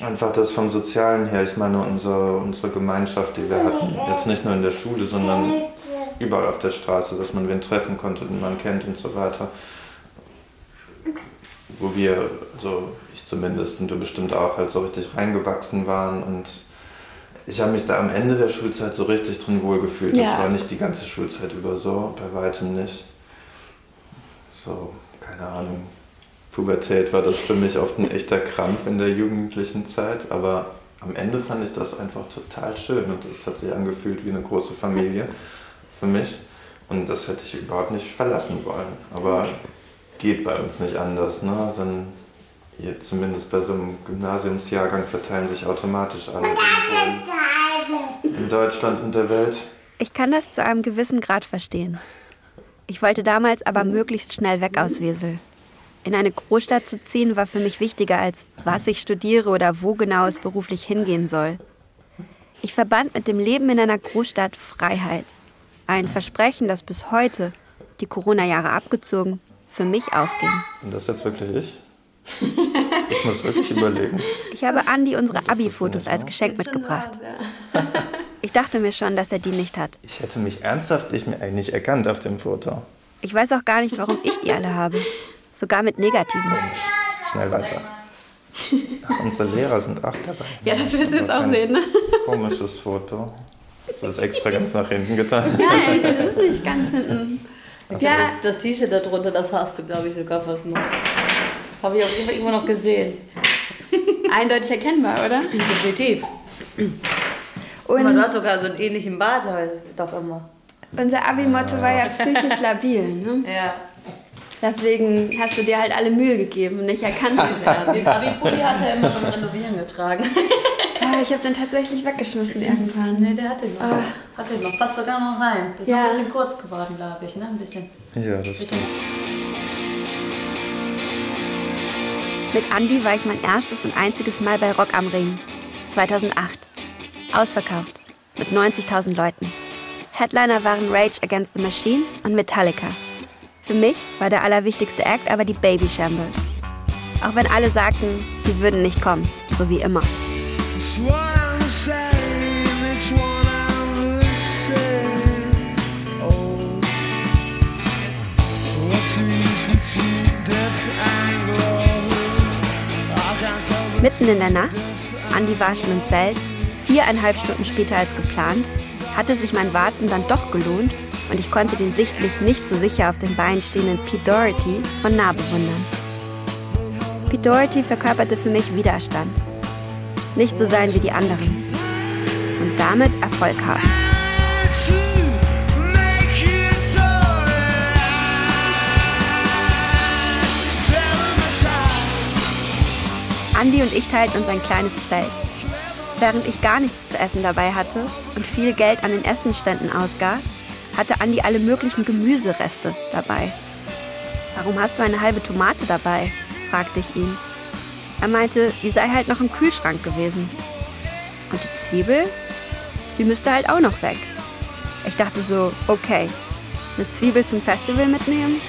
einfach das vom Sozialen her, ich meine unsere, unsere Gemeinschaft, die wir hatten, jetzt nicht nur in der Schule, sondern überall auf der Straße, dass man wen treffen konnte, den man kennt und so weiter. Wo wir, also ich zumindest und du bestimmt auch, halt so richtig reingewachsen waren und ich habe mich da am Ende der Schulzeit so richtig drin wohlgefühlt. Ja. Das war nicht die ganze Schulzeit über so, bei weitem nicht. So, keine Ahnung. Pubertät war das für mich oft ein echter Krampf in der jugendlichen Zeit, aber am Ende fand ich das einfach total schön und es hat sich angefühlt wie eine große Familie für mich und das hätte ich überhaupt nicht verlassen wollen. Aber geht bei uns nicht anders, ne? Dann hier zumindest bei so einem Gymnasiumsjahrgang verteilen sich automatisch alle in Deutschland und der Welt. Ich kann das zu einem gewissen Grad verstehen. Ich wollte damals aber möglichst schnell weg aus Wesel. In eine Großstadt zu ziehen war für mich wichtiger als was ich studiere oder wo genau es beruflich hingehen soll. Ich verband mit dem Leben in einer Großstadt Freiheit. Ein Versprechen, das bis heute, die Corona-Jahre abgezogen, für mich aufging. Und das jetzt wirklich ich? Ich muss wirklich überlegen. Ich habe Andi unsere Abi-Fotos als Geschenk mitgebracht. Ich dachte mir schon, dass er die nicht hat. Ich hätte mich ernsthaft nicht, mehr, erkannt auf dem Foto. Ich weiß auch gar nicht, warum ich die alle habe. Sogar mit negativen. Schnell weiter. Ach, unsere Lehrer sind auch dabei. Ja, das willst du jetzt auch sehen, ne? Komisches Foto. Das ist extra ganz nach hinten getan. Nein, das ist nicht ganz hinten. Ja. Das, das T-Shirt da drunter, das hast du, glaube ich, sogar fast noch. Habe ich auf jeden Fall immer noch gesehen. Eindeutig erkennbar, oder? Definitiv. Und du hast sogar so einen ähnlichen Bart halt doch immer. unser Abi-Motto war ja psychisch labil. Ne? Ja. Deswegen hast du dir halt alle Mühe gegeben, nicht erkannt zu werden. Den Abi-Pulli hat er immer beim Renovieren getragen. Ja, ich habe den tatsächlich weggeschmissen irgendwann. Nee, der hat den noch. Hat den noch. Passt sogar noch rein. Das ist Ja. noch ein bisschen kurz geworden, glaube ich, ne? Ein bisschen. Ja, das bisschen. Mit Andy war ich mein erstes und einziges Mal bei Rock am Ring. 2008. Ausverkauft. Mit 90.000 Leuten. Headliner waren Rage Against the Machine und Metallica. Für mich war der allerwichtigste Act aber die Baby Shambles. Auch wenn alle sagten, sie würden nicht kommen, so wie immer. Oh, Mitten in der Nacht, Andy war schon im Zelt, viereinhalb Stunden später als geplant, hatte sich mein Warten dann doch gelohnt und ich konnte den sichtlich nicht so sicher auf den Beinen stehenden Pete Doherty von nah bewundern. Pete Doherty verkörperte für mich Widerstand. Nicht so sein wie die anderen. Und damit Erfolg haben. Andy und ich teilten uns ein kleines Zelt. Während ich gar nichts zu essen dabei hatte und viel Geld an den Essenständen ausgab, hatte Andy alle möglichen Gemüsereste dabei. Warum hast du eine halbe Tomate dabei? fragte ich ihn. Er meinte, die sei halt noch im Kühlschrank gewesen. Und die Zwiebel? Die müsste halt auch noch weg. Ich dachte so, okay, eine Zwiebel zum Festival mitnehmen?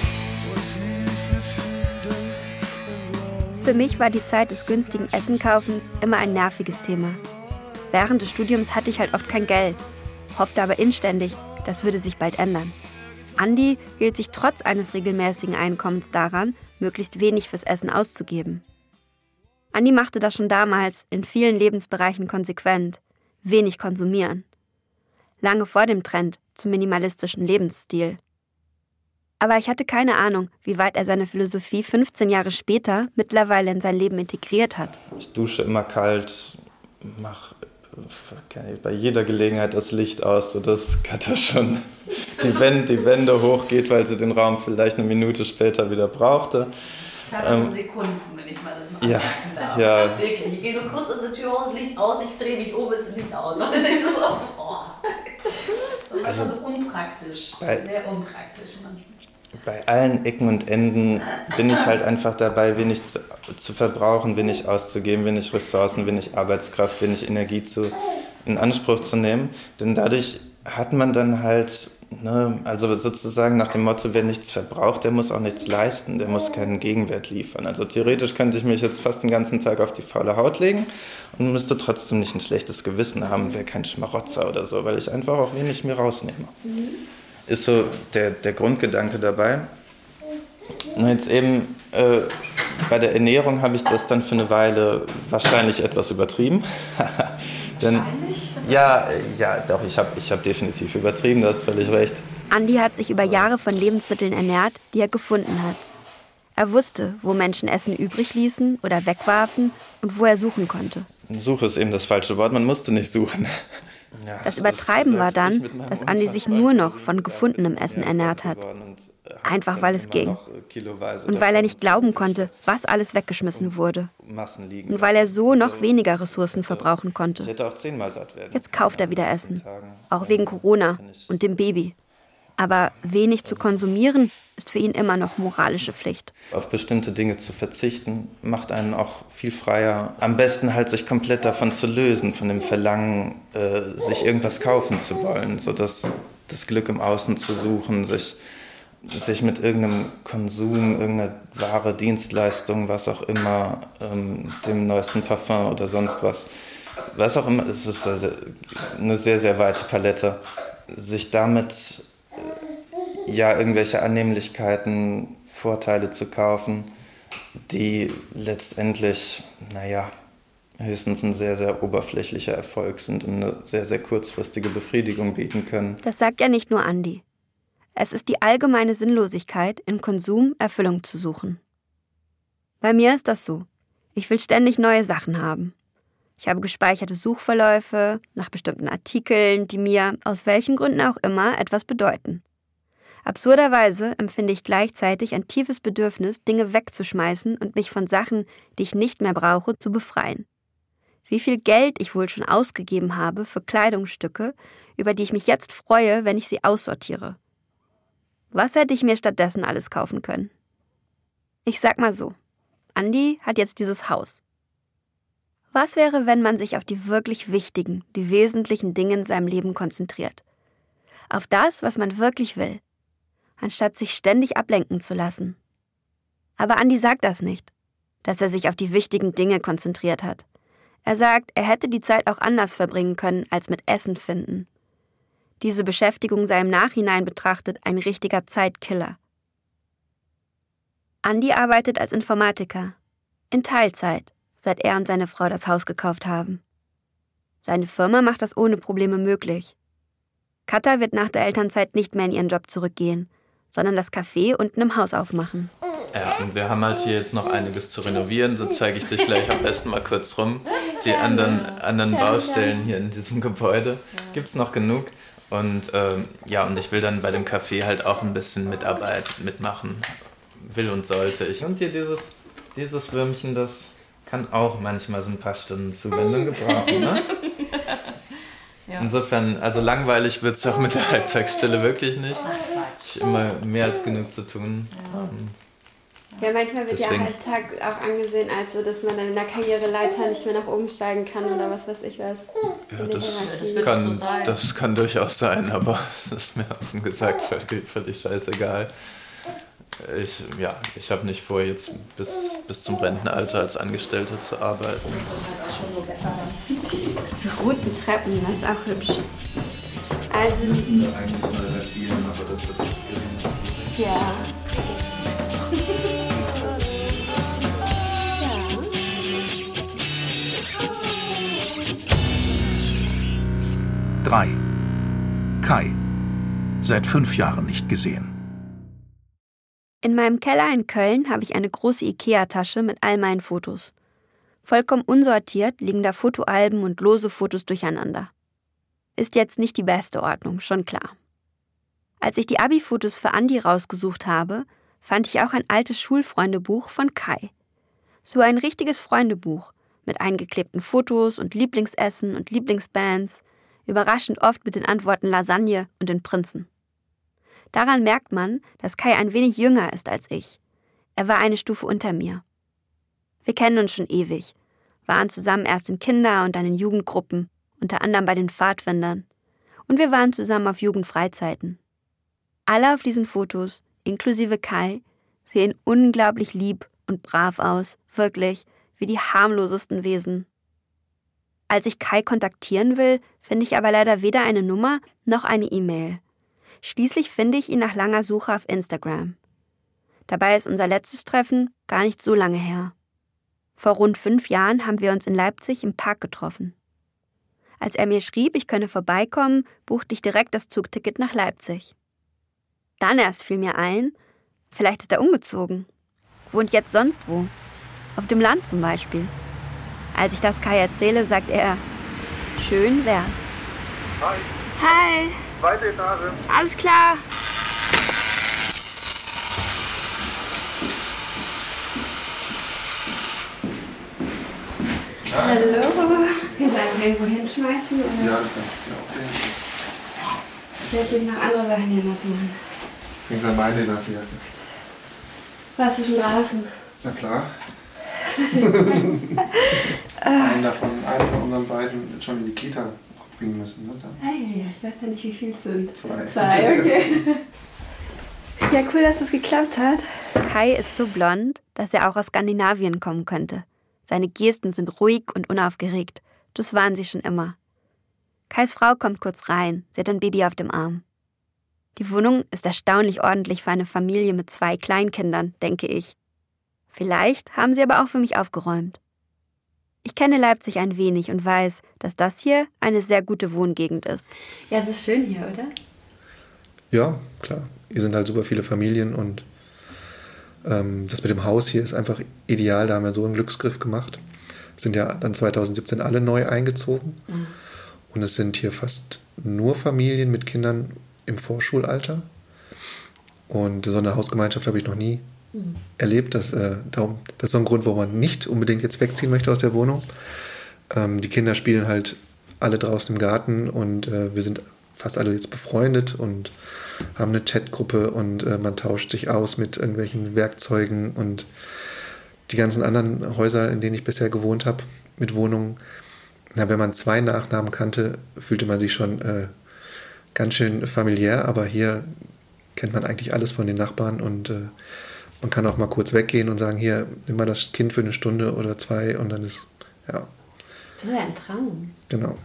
Für mich war die Zeit des günstigen Essenkaufens immer ein nerviges Thema. Während des Studiums hatte ich halt oft kein Geld, hoffte aber inständig, das würde sich bald ändern. Andy hielt sich trotz eines regelmäßigen Einkommens daran, möglichst wenig fürs Essen auszugeben. Andy machte das schon damals in vielen Lebensbereichen konsequent, wenig konsumieren. Lange vor dem Trend zum minimalistischen Lebensstil. Aber ich hatte keine Ahnung, wie weit er seine Philosophie 15 Jahre später mittlerweile in sein Leben integriert hat. Ich dusche immer kalt, mache bei jeder Gelegenheit das Licht aus, sodass Katha schon die Wände, die Wände hochgeht, weil sie den Raum vielleicht eine Minute später wieder brauchte. Ich habe Ähm, also Sekunden, wenn ich mal das mal ja, darf. ja. Wirklich, ich gehe nur kurz aus der Tür raus, Licht aus, ich drehe mich um, ist Licht aus. Und ich denke so, oh. Das ist Also, also so unpraktisch. bei- Sehr unpraktisch manchmal. Bei allen Ecken und Enden bin ich halt einfach dabei, wenig zu, zu verbrauchen, wenig auszugeben, wenig Ressourcen, wenig Arbeitskraft, wenig Energie zu, in Anspruch zu nehmen. Denn dadurch hat man dann halt, ne, also sozusagen nach dem Motto, wer nichts verbraucht, der muss auch nichts leisten, der muss keinen Gegenwert liefern. Also theoretisch könnte ich mich jetzt fast den ganzen Tag auf die faule Haut legen und müsste trotzdem nicht ein schlechtes Gewissen haben, wäre kein Schmarotzer oder so, weil ich einfach auch wenig mir rausnehme ist so der, der Grundgedanke dabei. Und jetzt eben äh, bei der Ernährung habe ich das dann für eine Weile wahrscheinlich etwas übertrieben. Denn, ja, ja, doch, ich habe ich hab definitiv übertrieben, du hast völlig recht. Andy hat sich über Jahre von Lebensmitteln ernährt, die er gefunden hat. Er wusste, wo Menschen Essen übrig ließen oder wegwarfen und wo er suchen konnte. Suche ist eben das falsche Wort, man musste nicht suchen. Das Übertreiben war dann, dass Andy sich nur noch von gefundenem Essen ernährt hat. Einfach weil es ging. Und weil er nicht glauben konnte, was alles weggeschmissen wurde. Und weil er so noch weniger Ressourcen verbrauchen Ich konnte. Jetzt kauft er wieder Essen. Auch wegen Corona und dem Baby. Aber wenig zu konsumieren ist für ihn immer noch moralische Pflicht. Auf bestimmte Dinge zu verzichten, macht einen auch viel freier. Am besten halt sich komplett davon zu lösen, von dem Verlangen, äh, sich irgendwas kaufen zu wollen, so das, Glück im Außen zu suchen, sich, sich mit irgendeinem Konsum, irgendeiner Ware, Dienstleistung, was auch immer, ähm, dem neuesten Parfum oder sonst was, was auch immer, es ist eine sehr, sehr weite Palette, sich damit ja, irgendwelche Annehmlichkeiten, Vorteile zu kaufen, die letztendlich, naja, höchstens ein sehr, sehr oberflächlicher Erfolg sind und eine sehr, sehr kurzfristige Befriedigung bieten können. Das sagt ja nicht nur Andi. Es ist die allgemeine Sinnlosigkeit, in Konsum Erfüllung zu suchen. Bei mir ist das so. Ich will ständig neue Sachen haben. Ich habe gespeicherte Suchverläufe nach bestimmten Artikeln, die mir, aus welchen Gründen auch immer, etwas bedeuten. Absurderweise empfinde ich gleichzeitig ein tiefes Bedürfnis, Dinge wegzuschmeißen und mich von Sachen, die ich nicht mehr brauche, zu befreien. Wie viel Geld ich wohl schon ausgegeben habe für Kleidungsstücke, über die ich mich jetzt freue, wenn ich sie aussortiere. Was hätte ich mir stattdessen alles kaufen können? Ich sag mal so, Andi hat jetzt dieses Haus. Was wäre, wenn man sich auf die wirklich wichtigen, die wesentlichen Dinge in seinem Leben konzentriert? Auf das, was man wirklich will, anstatt sich ständig ablenken zu lassen. Aber Andi sagt das nicht, dass er sich auf die wichtigen Dinge konzentriert hat. Er sagt, er hätte die Zeit auch anders verbringen können als mit Essen finden. Diese Beschäftigung sei im Nachhinein betrachtet ein richtiger Zeitkiller. Andi arbeitet als Informatiker. In Teilzeit, seit er und seine Frau das Haus gekauft haben. Seine Firma macht das ohne Probleme möglich. Katha wird nach der Elternzeit nicht mehr in ihren Job zurückgehen, sondern das Café unten im Haus aufmachen. Ja, und wir haben halt hier jetzt noch einiges zu renovieren. So zeige ich dich gleich am besten mal kurz rum. Die anderen, anderen Baustellen hier in diesem Gebäude gibt es noch genug. Und ähm, ja, und ich will dann bei dem Café halt auch ein bisschen Mitarbeit mitmachen. Will und sollte ich. Und hier dieses, dieses Würmchen, das kann auch manchmal so ein paar Stunden Zuwendung gebrauchen, ne? Ja. Insofern, also langweilig wird es auch mit der Halbtagsstelle wirklich nicht. Immer mehr als genug zu tun. Ähm, Ja, manchmal wird Deswegen- ja Alltag auch angesehen, als so, dass man dann in der Karriereleiter nicht mehr nach oben steigen kann oder was weiß ich was. Ja, das Hierarchie. kann, das kann durchaus sein, aber es ist mir offen gesagt völlig, völlig scheißegal. Ich, ja, ich habe nicht vor, jetzt bis, bis zum Rentenalter als Angestellter zu arbeiten. Diese roten Treppen, das ist auch hübsch. Also, die, eigentlich mal rasieren, aber das wird nicht ja. Drei. Kai. Seit fünf Jahren nicht gesehen. In meinem Keller in Köln habe ich eine große Ikea-Tasche mit all meinen Fotos. Vollkommen unsortiert liegen da Fotoalben und lose Fotos durcheinander. Ist jetzt nicht die beste Ordnung, schon klar. Als ich die Abi-Fotos für Andi rausgesucht habe, fand ich auch ein altes Schulfreundebuch von Kai. So ein richtiges Freundebuch mit eingeklebten Fotos und Lieblingsessen und Lieblingsbands, überraschend oft mit den Antworten Lasagne und den Prinzen. Daran merkt man, dass Kai ein wenig jünger ist als ich. Er war eine Stufe unter mir. Wir kennen uns schon ewig, waren zusammen erst in Kinder- und dann in Jugendgruppen, unter anderem bei den Pfadfindern. Und wir waren zusammen auf Jugendfreizeiten. Alle auf diesen Fotos, inklusive Kai, sehen unglaublich lieb und brav aus, wirklich, wie die harmlosesten Wesen. Als ich Kai kontaktieren will, finde ich aber leider weder eine Nummer noch eine E-Mail. Schließlich finde ich ihn nach langer Suche auf Instagram. Dabei ist unser letztes Treffen gar nicht so lange her. Vor rund fünf Jahren haben wir uns in Leipzig im Park getroffen. Als er mir schrieb, ich könne vorbeikommen, buchte ich direkt das Zugticket nach Leipzig. Dann erst fiel mir ein, vielleicht ist er umgezogen. Wohnt jetzt sonst wo. Auf dem Land zum Beispiel. Als ich das Kai erzähle, sagt er, schön wär's. Hi, Hi, zweite Etage. alles klar. Hallo. Wir bleiben irgendwo hinschmeißen oder? Ja, das kannst du auch sehen. Ich werde dich noch andere Sachen hier nass machen. Klingt an meine nasse Jacke. Warst du schon draußen? Na klar. einen davon, einen von unseren beiden wird schon in die Kita bringen müssen. Ne? Dann. Hey, ich weiß ja nicht, wie viel es sind. Zwei. Zwei, okay. ja, cool, dass es geklappt hat. Kai ist so blond, dass er auch aus Skandinavien kommen könnte. Seine Gesten sind ruhig und unaufgeregt. Das waren sie schon immer. Kais Frau kommt kurz rein. Sie hat ein Baby auf dem Arm. Die Wohnung ist erstaunlich ordentlich für eine Familie mit zwei Kleinkindern, denke ich. Vielleicht haben sie aber auch für mich aufgeräumt. Ich kenne Leipzig ein wenig und weiß, dass das hier eine sehr gute Wohngegend ist. Ja, es ist schön hier, oder? Ja, klar. Hier sind halt super viele Familien und ähm, das mit dem Haus hier ist einfach ideal. Da haben wir so einen Glücksgriff gemacht. Sind ja dann 2017 alle neu eingezogen. Mhm. Und es sind hier fast nur Familien mit Kindern im Vorschulalter. Und so eine Hausgemeinschaft habe ich noch nie Mhm. erlebt. Das, äh, darum, das ist so ein Grund, warum man nicht unbedingt jetzt wegziehen möchte aus der Wohnung. Ähm, die Kinder spielen halt alle draußen im Garten und äh, wir sind fast alle jetzt befreundet und haben eine Chatgruppe und äh, man tauscht sich aus mit irgendwelchen Werkzeugen und die ganzen anderen Häuser, in denen ich bisher gewohnt habe, mit Wohnungen. Na, wenn man zwei Nachnamen kannte, fühlte man sich schon äh, ganz schön familiär, aber hier kennt man eigentlich alles von den Nachbarn und äh, man kann auch mal kurz weggehen und sagen, hier, nimm mal das Kind für eine Stunde oder zwei und dann ist, ja, Das ist ja ein Traum. genau.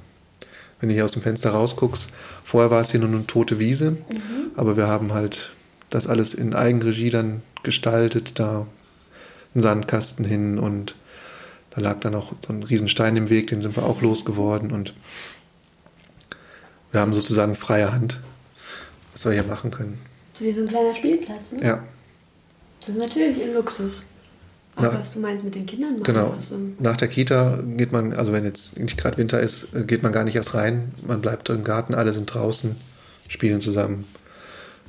Wenn du hier aus dem Fenster rausguckst, vorher war es hier nur eine tote Wiese, Mhm. aber wir haben halt das alles in Eigenregie dann gestaltet, da einen Sandkasten hin und da lag dann auch so ein Riesenstein im Weg, den sind wir auch losgeworden und wir haben sozusagen freie Hand, was wir hier machen können. Wie so ein kleiner Spielplatz, ne? Ja, Das ist natürlich ein Luxus. Auch Na, was du meinst mit den Kindern machen. genau. was so- Nach der Kita geht man, also wenn jetzt nicht gerade Winter ist, äh, geht man gar nicht erst rein. Man bleibt im Garten, alle sind draußen, spielen zusammen,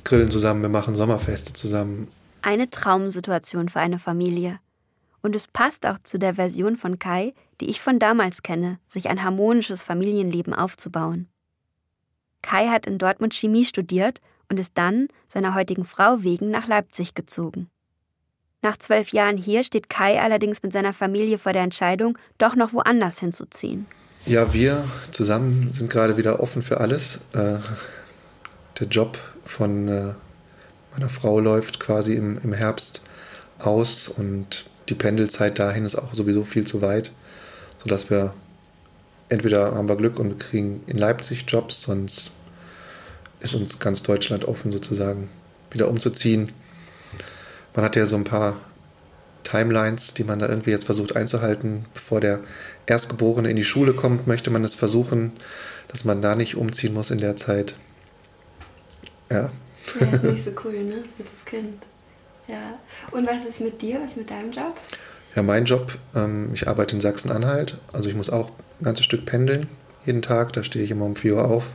grillen zusammen, wir machen Sommerfeste zusammen. Eine Traumsituation für eine Familie. Und es passt auch zu der Version von Kai, die ich von damals kenne, sich ein harmonisches Familienleben aufzubauen. Kai hat in Dortmund Chemie studiert und ist dann seiner heutigen Frau wegen nach Leipzig gezogen. Nach zwölf Jahren hier steht Kai allerdings mit seiner Familie vor der Entscheidung, doch noch woanders hinzuziehen. Ja, wir zusammen sind gerade wieder offen für alles. Äh, der Job von äh, meiner Frau läuft quasi im, im Herbst aus und die Pendelzeit dahin ist auch sowieso viel zu weit, sodass wir entweder haben wir Glück und kriegen in Leipzig Jobs, sonst ist uns ganz Deutschland offen sozusagen wieder umzuziehen. Man hat ja so ein paar Timelines, die man da irgendwie jetzt versucht einzuhalten. Bevor der Erstgeborene in die Schule kommt, möchte man es versuchen, dass man da nicht umziehen muss in der Zeit. Ja. Ja, ist nicht so cool, ne? Für das Kind. Ja. Und was ist mit dir? Was ist mit deinem Job? Ja, mein Job, ähm, ich arbeite in Sachsen-Anhalt, also ich muss auch ein ganzes Stück pendeln jeden Tag. Da stehe ich immer um 4 Uhr auf.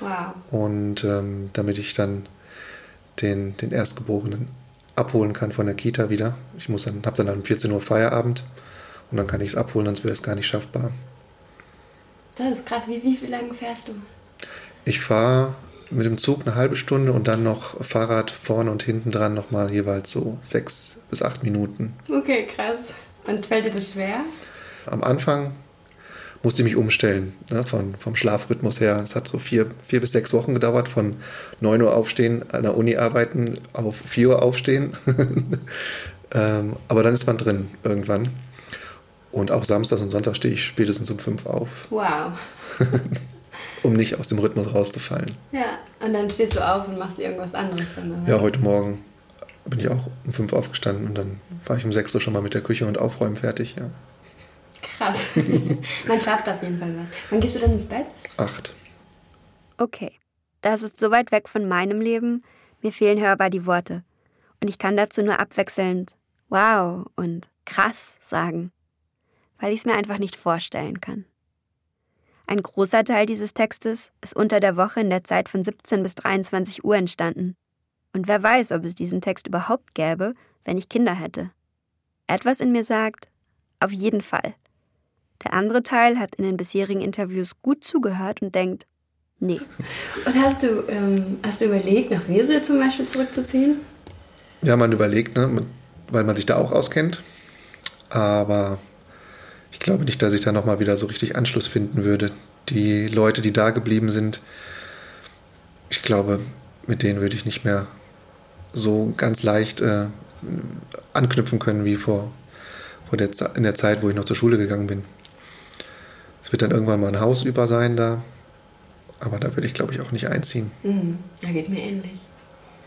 Wow. Und ähm, damit ich dann den, den Erstgeborenen abholen kann von der Kita wieder. Ich muss dann, habe dann um 14 Uhr Feierabend und dann kann ich es abholen, sonst wäre es gar nicht schaffbar. Das ist krass. Wie, wie, wie lange fährst du? Ich fahre mit dem Zug eine halbe Stunde und dann noch Fahrrad vorne und hinten dran nochmal jeweils so sechs bis acht Minuten. Okay, krass. Und fällt dir das schwer? Am Anfang musste ich mich umstellen, ne, von, vom Schlafrhythmus her. Es hat so vier, vier bis sechs Wochen gedauert, von 9 Uhr aufstehen, an der Uni arbeiten, auf 4 Uhr aufstehen. ähm, aber dann ist man drin irgendwann. Und auch Samstags und Sonntag stehe ich spätestens um 5 auf, Wow. um nicht aus dem Rhythmus rauszufallen. Ja, und dann stehst du auf und machst irgendwas anderes dann. Ja, heute Morgen bin ich auch um 5 aufgestanden und dann war ich um 6 Uhr schon mal mit der Küche und Aufräumen fertig. Ja. Krass. Man schafft auf jeden Fall was. Wann gehst du dann ins Bett? Acht. Okay, das ist so weit weg von meinem Leben, mir fehlen hörbar die Worte. Und ich kann dazu nur abwechselnd wow und krass sagen, weil ich es mir einfach nicht vorstellen kann. Ein großer Teil dieses Textes ist unter der Woche in der Zeit von 17 bis 23 Uhr entstanden. Und wer weiß, ob es diesen Text überhaupt gäbe, wenn ich Kinder hätte. Etwas in mir sagt, auf jeden Fall. Der andere Teil hat in den bisherigen Interviews gut zugehört und denkt, nee. Und hast du, ähm, hast du überlegt, nach Wesel zum Beispiel zurückzuziehen? Ja, man überlegt, ne, weil man sich da auch auskennt. Aber ich glaube nicht, dass ich da nochmal wieder so richtig Anschluss finden würde. Die Leute, die da geblieben sind, ich glaube, mit denen würde ich nicht mehr so ganz leicht äh, anknüpfen können wie vor, vor der, in der Zeit, wo ich noch zur Schule gegangen bin. Es wird dann irgendwann mal ein Haus über sein da. Aber da würde ich, glaube ich, auch nicht einziehen. Mhm. Ja, geht mir ähnlich.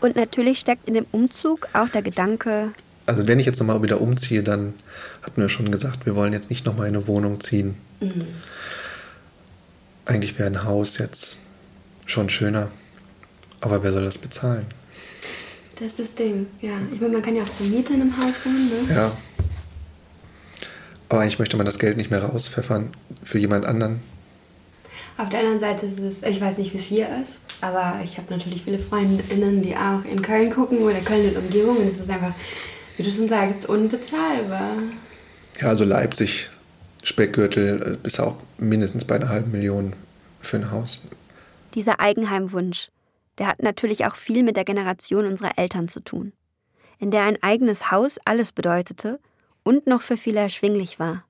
Und natürlich steckt in dem Umzug auch der Gedanke, Also wenn ich jetzt nochmal wieder umziehe, dann hatten wir schon gesagt, wir wollen jetzt nicht nochmal in eine Wohnung ziehen. Mhm. Eigentlich wäre ein Haus jetzt schon schöner. Aber wer soll das bezahlen? Das ist das Ding, ja. Ich meine, man kann ja auch zur Miete in einem Haus wohnen, ne? Ja. Aber eigentlich möchte man das Geld nicht mehr rauspfeffern für jemand anderen. Auf der anderen Seite ist es, ich weiß nicht, wie es hier ist, aber ich habe natürlich viele Freundinnen, die auch in Köln gucken oder Köln und Umgebung und es ist einfach, wie du schon sagst, unbezahlbar. Ja, also Leipzig, Speckgürtel, äh, ist auch mindestens bei einer halben Million für ein Haus. Dieser Eigenheimwunsch, der hat natürlich auch viel mit der Generation unserer Eltern zu tun, in der ein eigenes Haus alles bedeutete und noch für viele erschwinglich war.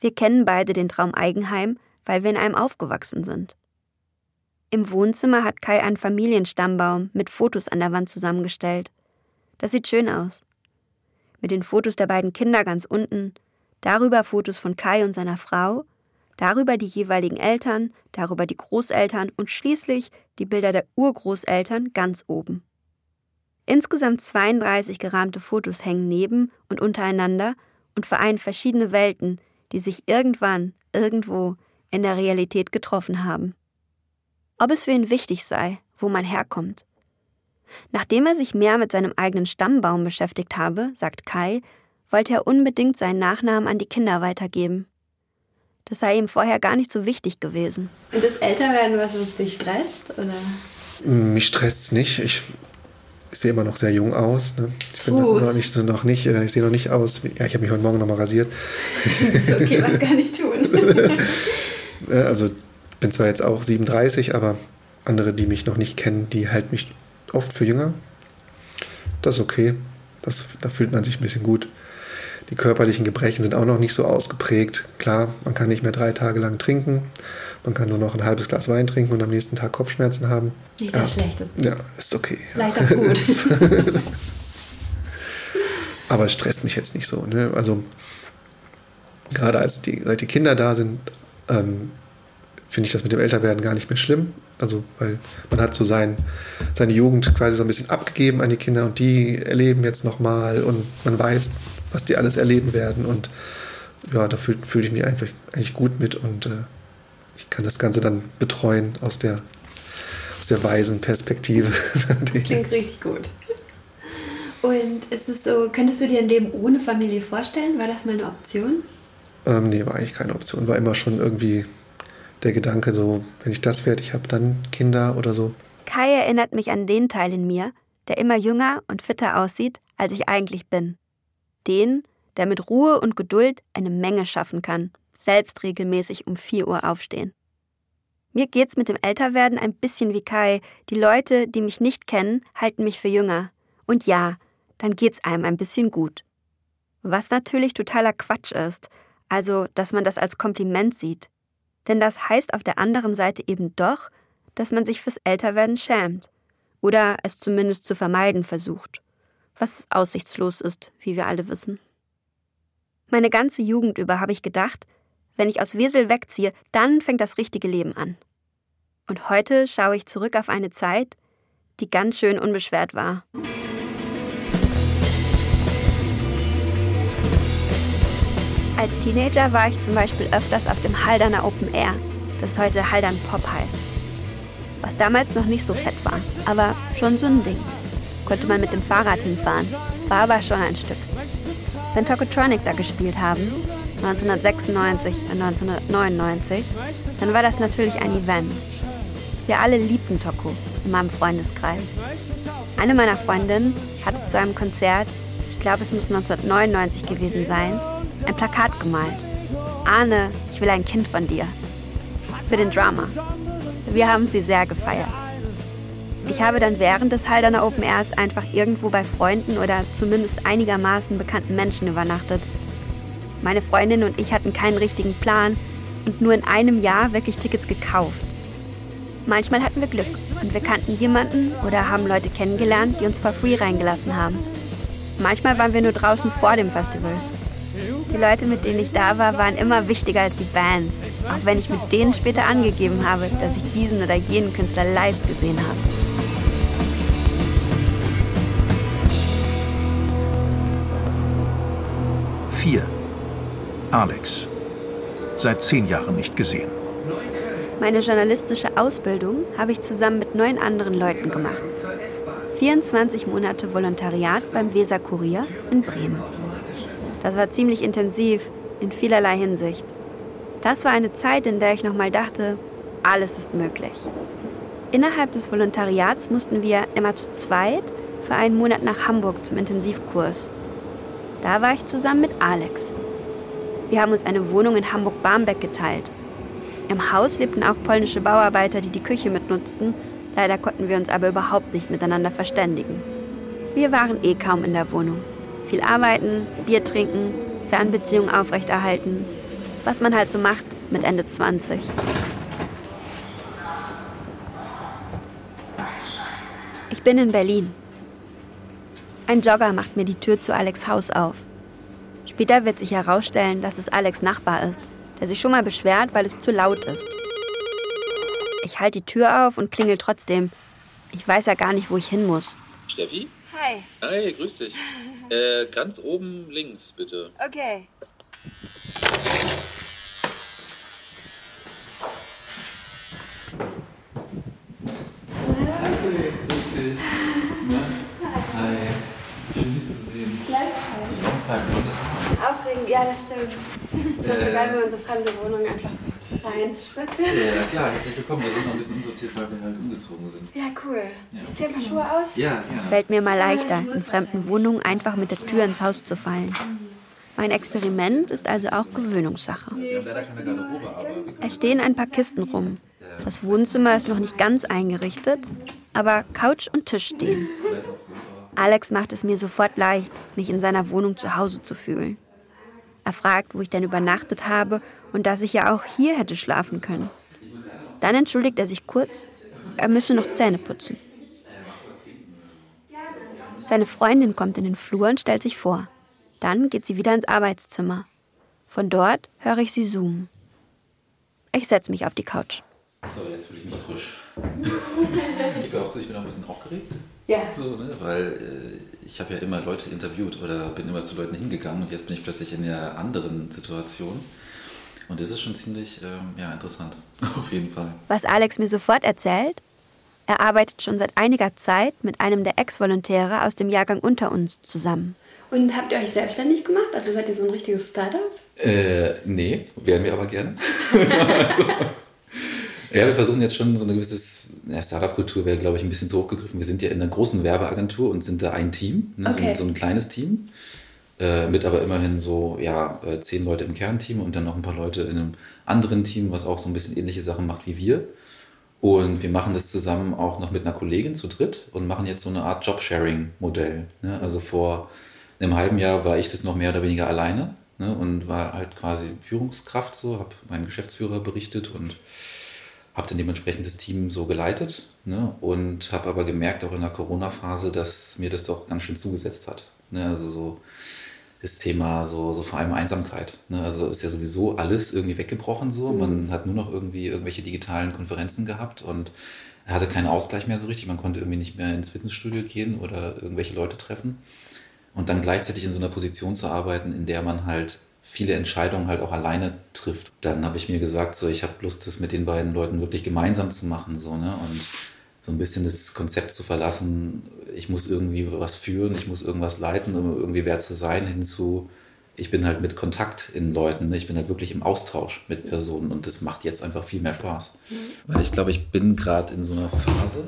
Wir kennen beide den Traum Eigenheim, weil wir in einem aufgewachsen sind. Im Wohnzimmer hat Kai einen Familienstammbaum mit Fotos an der Wand zusammengestellt. Das sieht schön aus. Mit den Fotos der beiden Kinder ganz unten, darüber Fotos von Kai und seiner Frau, darüber die jeweiligen Eltern, darüber die Großeltern und schließlich die Bilder der Urgroßeltern ganz oben. Insgesamt 32 gerahmte Fotos hängen neben und untereinander und vereinen verschiedene Welten, die sich irgendwann, irgendwo in der Realität getroffen haben. Ob es für ihn wichtig sei, wo man herkommt. Nachdem er sich mehr mit seinem eigenen Stammbaum beschäftigt habe, sagt Kai, wollte er unbedingt seinen Nachnamen an die Kinder weitergeben. Das sei ihm vorher gar nicht so wichtig gewesen. Und das Älterwerden, was uns dich stresst? Oder? Mich stresst es nicht. Ich, ich sehe immer noch sehr jung aus. Ne? Ich bin das noch nicht, noch nicht, äh, ich sehe noch nicht aus. Ja, ich habe mich heute Morgen nochmal rasiert. Das ist okay, was kann ich tun? Äh, Also bin zwar jetzt auch 37, aber andere, die mich noch nicht kennen, die halten mich oft für jünger. Das ist okay. Das, da fühlt man sich ein bisschen gut. Die körperlichen Gebrechen sind auch noch nicht so ausgeprägt. Klar, man kann nicht mehr drei Tage lang trinken. Man kann nur noch ein halbes Glas Wein trinken und am nächsten Tag Kopfschmerzen haben. Nicht das Schlechteste. Ja, ist okay. Vielleicht auch gut. Aber es stresst mich jetzt nicht so. Ne? Also gerade als die, seit die Kinder da sind, ähm, finde ich das mit dem Älterwerden gar nicht mehr schlimm. Also weil man hat so sein, seine Jugend quasi so ein bisschen abgegeben an die Kinder und die erleben jetzt nochmal und man weiß, was die alles erleben werden und ja, da fühle fühl ich mich einfach eigentlich gut mit und äh, ich kann das Ganze dann betreuen aus der, der weisen Perspektive. Klingt richtig gut. Und ist es so, könntest du dir ein Leben ohne Familie vorstellen? War das mal eine Option? Ähm, nee, war eigentlich keine Option. War immer schon irgendwie der Gedanke, so, wenn ich das fertig habe, dann Kinder oder so. Kai erinnert mich an den Teil in mir, der immer jünger und fitter aussieht, als ich eigentlich bin. Den, der mit Ruhe und Geduld eine Menge schaffen kann, selbst regelmäßig um 4 Uhr aufstehen. Mir geht's mit dem Älterwerden ein bisschen wie Kai. Die Leute, die mich nicht kennen, halten mich für jünger. Und ja, dann geht's einem ein bisschen gut. Was natürlich totaler Quatsch ist, also dass man das als Kompliment sieht. Denn das heißt auf der anderen Seite eben doch, dass man sich fürs Älterwerden schämt. Oder es zumindest zu vermeiden versucht. Was aussichtslos ist, wie wir alle wissen. Meine ganze Jugend über habe ich gedacht, wenn ich aus Wesel wegziehe, dann fängt das richtige Leben an. Und heute schaue ich zurück auf eine Zeit, die ganz schön unbeschwert war. Als Teenager war ich zum Beispiel öfters auf dem Halderner Open Air, das heute Haldern Pop heißt. Was damals noch nicht so fett war, aber schon so ein Ding. Konnte man mit dem Fahrrad hinfahren, war aber schon ein Stück. Wenn Tokotronic da gespielt haben, 1996 und 1999, dann war das natürlich ein Event. Wir alle liebten Toko in meinem Freundeskreis. Eine meiner Freundinnen hatte zu einem Konzert, ich glaube es muss 1999 gewesen sein, ein Plakat gemalt. Arne, ich will ein Kind von dir. Für den Drama. Wir haben sie sehr gefeiert. Ich habe dann während des Halderner Open Airs einfach irgendwo bei Freunden oder zumindest einigermaßen bekannten Menschen übernachtet. Meine Freundin und ich hatten keinen richtigen Plan und nur in einem Jahr wirklich Tickets gekauft. Manchmal hatten wir Glück und wir kannten jemanden oder haben Leute kennengelernt, die uns for free reingelassen haben. Manchmal waren wir nur draußen vor dem Festival. Die Leute, mit denen ich da war, waren immer wichtiger als die Bands, auch wenn ich mit denen später angegeben habe, dass ich diesen oder jenen Künstler live gesehen habe. 4. Alex. Seit zehn Jahren nicht gesehen. Meine journalistische Ausbildung habe ich zusammen mit neun anderen Leuten gemacht. 24 Monate Volontariat beim Weser Kurier in Bremen. Das war ziemlich intensiv in vielerlei Hinsicht. Das war eine Zeit, in der ich nochmal dachte, alles ist möglich. Innerhalb des Volontariats mussten wir immer zu zweit für einen Monat nach Hamburg zum Intensivkurs. Da war ich zusammen mit Alex. Wir haben uns eine Wohnung in Hamburg-Barmbek geteilt. Im Haus lebten auch polnische Bauarbeiter, die die Küche mitnutzten. Leider konnten wir uns aber überhaupt nicht miteinander verständigen. Wir waren eh kaum in der Wohnung. Viel arbeiten, Bier trinken, Fernbeziehungen aufrechterhalten. Was man halt so macht mit Ende 20. Ich bin in Berlin. Ein Jogger macht mir die Tür zu Alex Haus auf. Später wird sich herausstellen, dass es Alex Nachbar ist, der sich schon mal beschwert, weil es zu laut ist. Ich halte die Tür auf und klingel trotzdem. Ich weiß ja gar nicht, wo ich hin muss. Steffi? Hi. Hi, grüß dich. Äh, ganz oben links, bitte. Okay. Grüß dich. Hi. Schön, dich zu sehen. Time, no listen. Aufregend, ja, das stimmt. Es ist Äh. so geil, wenn man so fremde Wohnungen einfach so rein spaziert. Ja, klar, herzlich willkommen. Wir sind noch ein bisschen unsortiert, weil wir halt umgezogen sind. Ja, cool. Ja. Ich zieh ein paar Schuhe aus. Ja, ja. Es fällt mir mal leichter, in fremden Wohnungen einfach mit der Tür ins Haus zu fallen. Mein Experiment ist also auch Gewöhnungssache. Es stehen ein paar Kisten rum. Das Wohnzimmer ist noch nicht ganz eingerichtet, aber Couch und Tisch stehen. Alex macht es mir sofort leicht, mich in seiner Wohnung zu Hause zu fühlen. Er fragt, wo ich denn übernachtet habe und dass ich ja auch hier hätte schlafen können. Dann entschuldigt er sich kurz, er müsse noch Zähne putzen. Seine Freundin kommt in den Flur und stellt sich vor. Dann geht sie wieder ins Arbeitszimmer. Von dort höre ich sie zoomen. Ich setze mich auf die Couch. So, jetzt fühle ich mich frisch. ich glaube, ich bin auch ein bisschen aufgeregt. Ja. So, ne? Weil äh, ich habe ja immer Leute interviewt oder bin immer zu Leuten hingegangen und jetzt bin ich plötzlich in einer anderen Situation. Und das ist schon ziemlich ähm, ja, interessant, auf jeden Fall. Was Alex mir sofort erzählt? Er arbeitet schon seit einiger Zeit mit einem der Ex-Volontäre aus dem Jahrgang unter uns zusammen. Und habt ihr euch selbstständig gemacht? Also seid ihr so ein richtiges Startup? Äh, nee, wären wir aber gerne. also, ja, wir versuchen jetzt schon so eine gewisse ja, Startup-Kultur wäre, glaube ich, ein bisschen zu hochgegriffen. Wir sind ja in einer großen Werbeagentur und sind da ein Team, ne, so, Okay. ein, so ein kleines Team. Äh, mit aber immerhin so, ja, äh, zehn Leute im Kernteam und dann noch ein paar Leute in einem anderen Team, was auch so ein bisschen ähnliche Sachen macht wie wir. Und wir machen das zusammen auch noch mit einer Kollegin zu dritt und machen jetzt so eine Art Job-Sharing-Modell. Ne? Also vor einem halben Jahr war ich das noch mehr oder weniger alleine ne? und war halt quasi Führungskraft so, habe meinem Geschäftsführer berichtet und habe dann dementsprechend das Team so geleitet ne? und habe aber gemerkt, auch in der Corona-Phase, dass mir das doch ganz schön zugesetzt hat. Ne? Also so das Thema, so, so vor allem Einsamkeit. Ne? Also ist ja sowieso alles irgendwie weggebrochen so. Man hat nur noch irgendwie irgendwelche digitalen Konferenzen gehabt und er hatte keinen Ausgleich mehr so richtig. Man konnte irgendwie nicht mehr ins Fitnessstudio gehen oder irgendwelche Leute treffen. Und dann gleichzeitig in so einer Position zu arbeiten, in der man halt viele Entscheidungen halt auch alleine trifft. Dann habe ich mir gesagt, so ich habe Lust, das mit den beiden Leuten wirklich gemeinsam zu machen, so ne und so ein bisschen das Konzept zu verlassen. Ich muss irgendwie was führen, ich muss irgendwas leiten, um irgendwie wer zu sein, hinzu. Ich bin halt mit Kontakt in Leuten, ne? ich bin halt wirklich im Austausch mit Personen und das macht jetzt einfach viel mehr Spaß. Weil ich glaube, ich bin gerade in so einer Phase,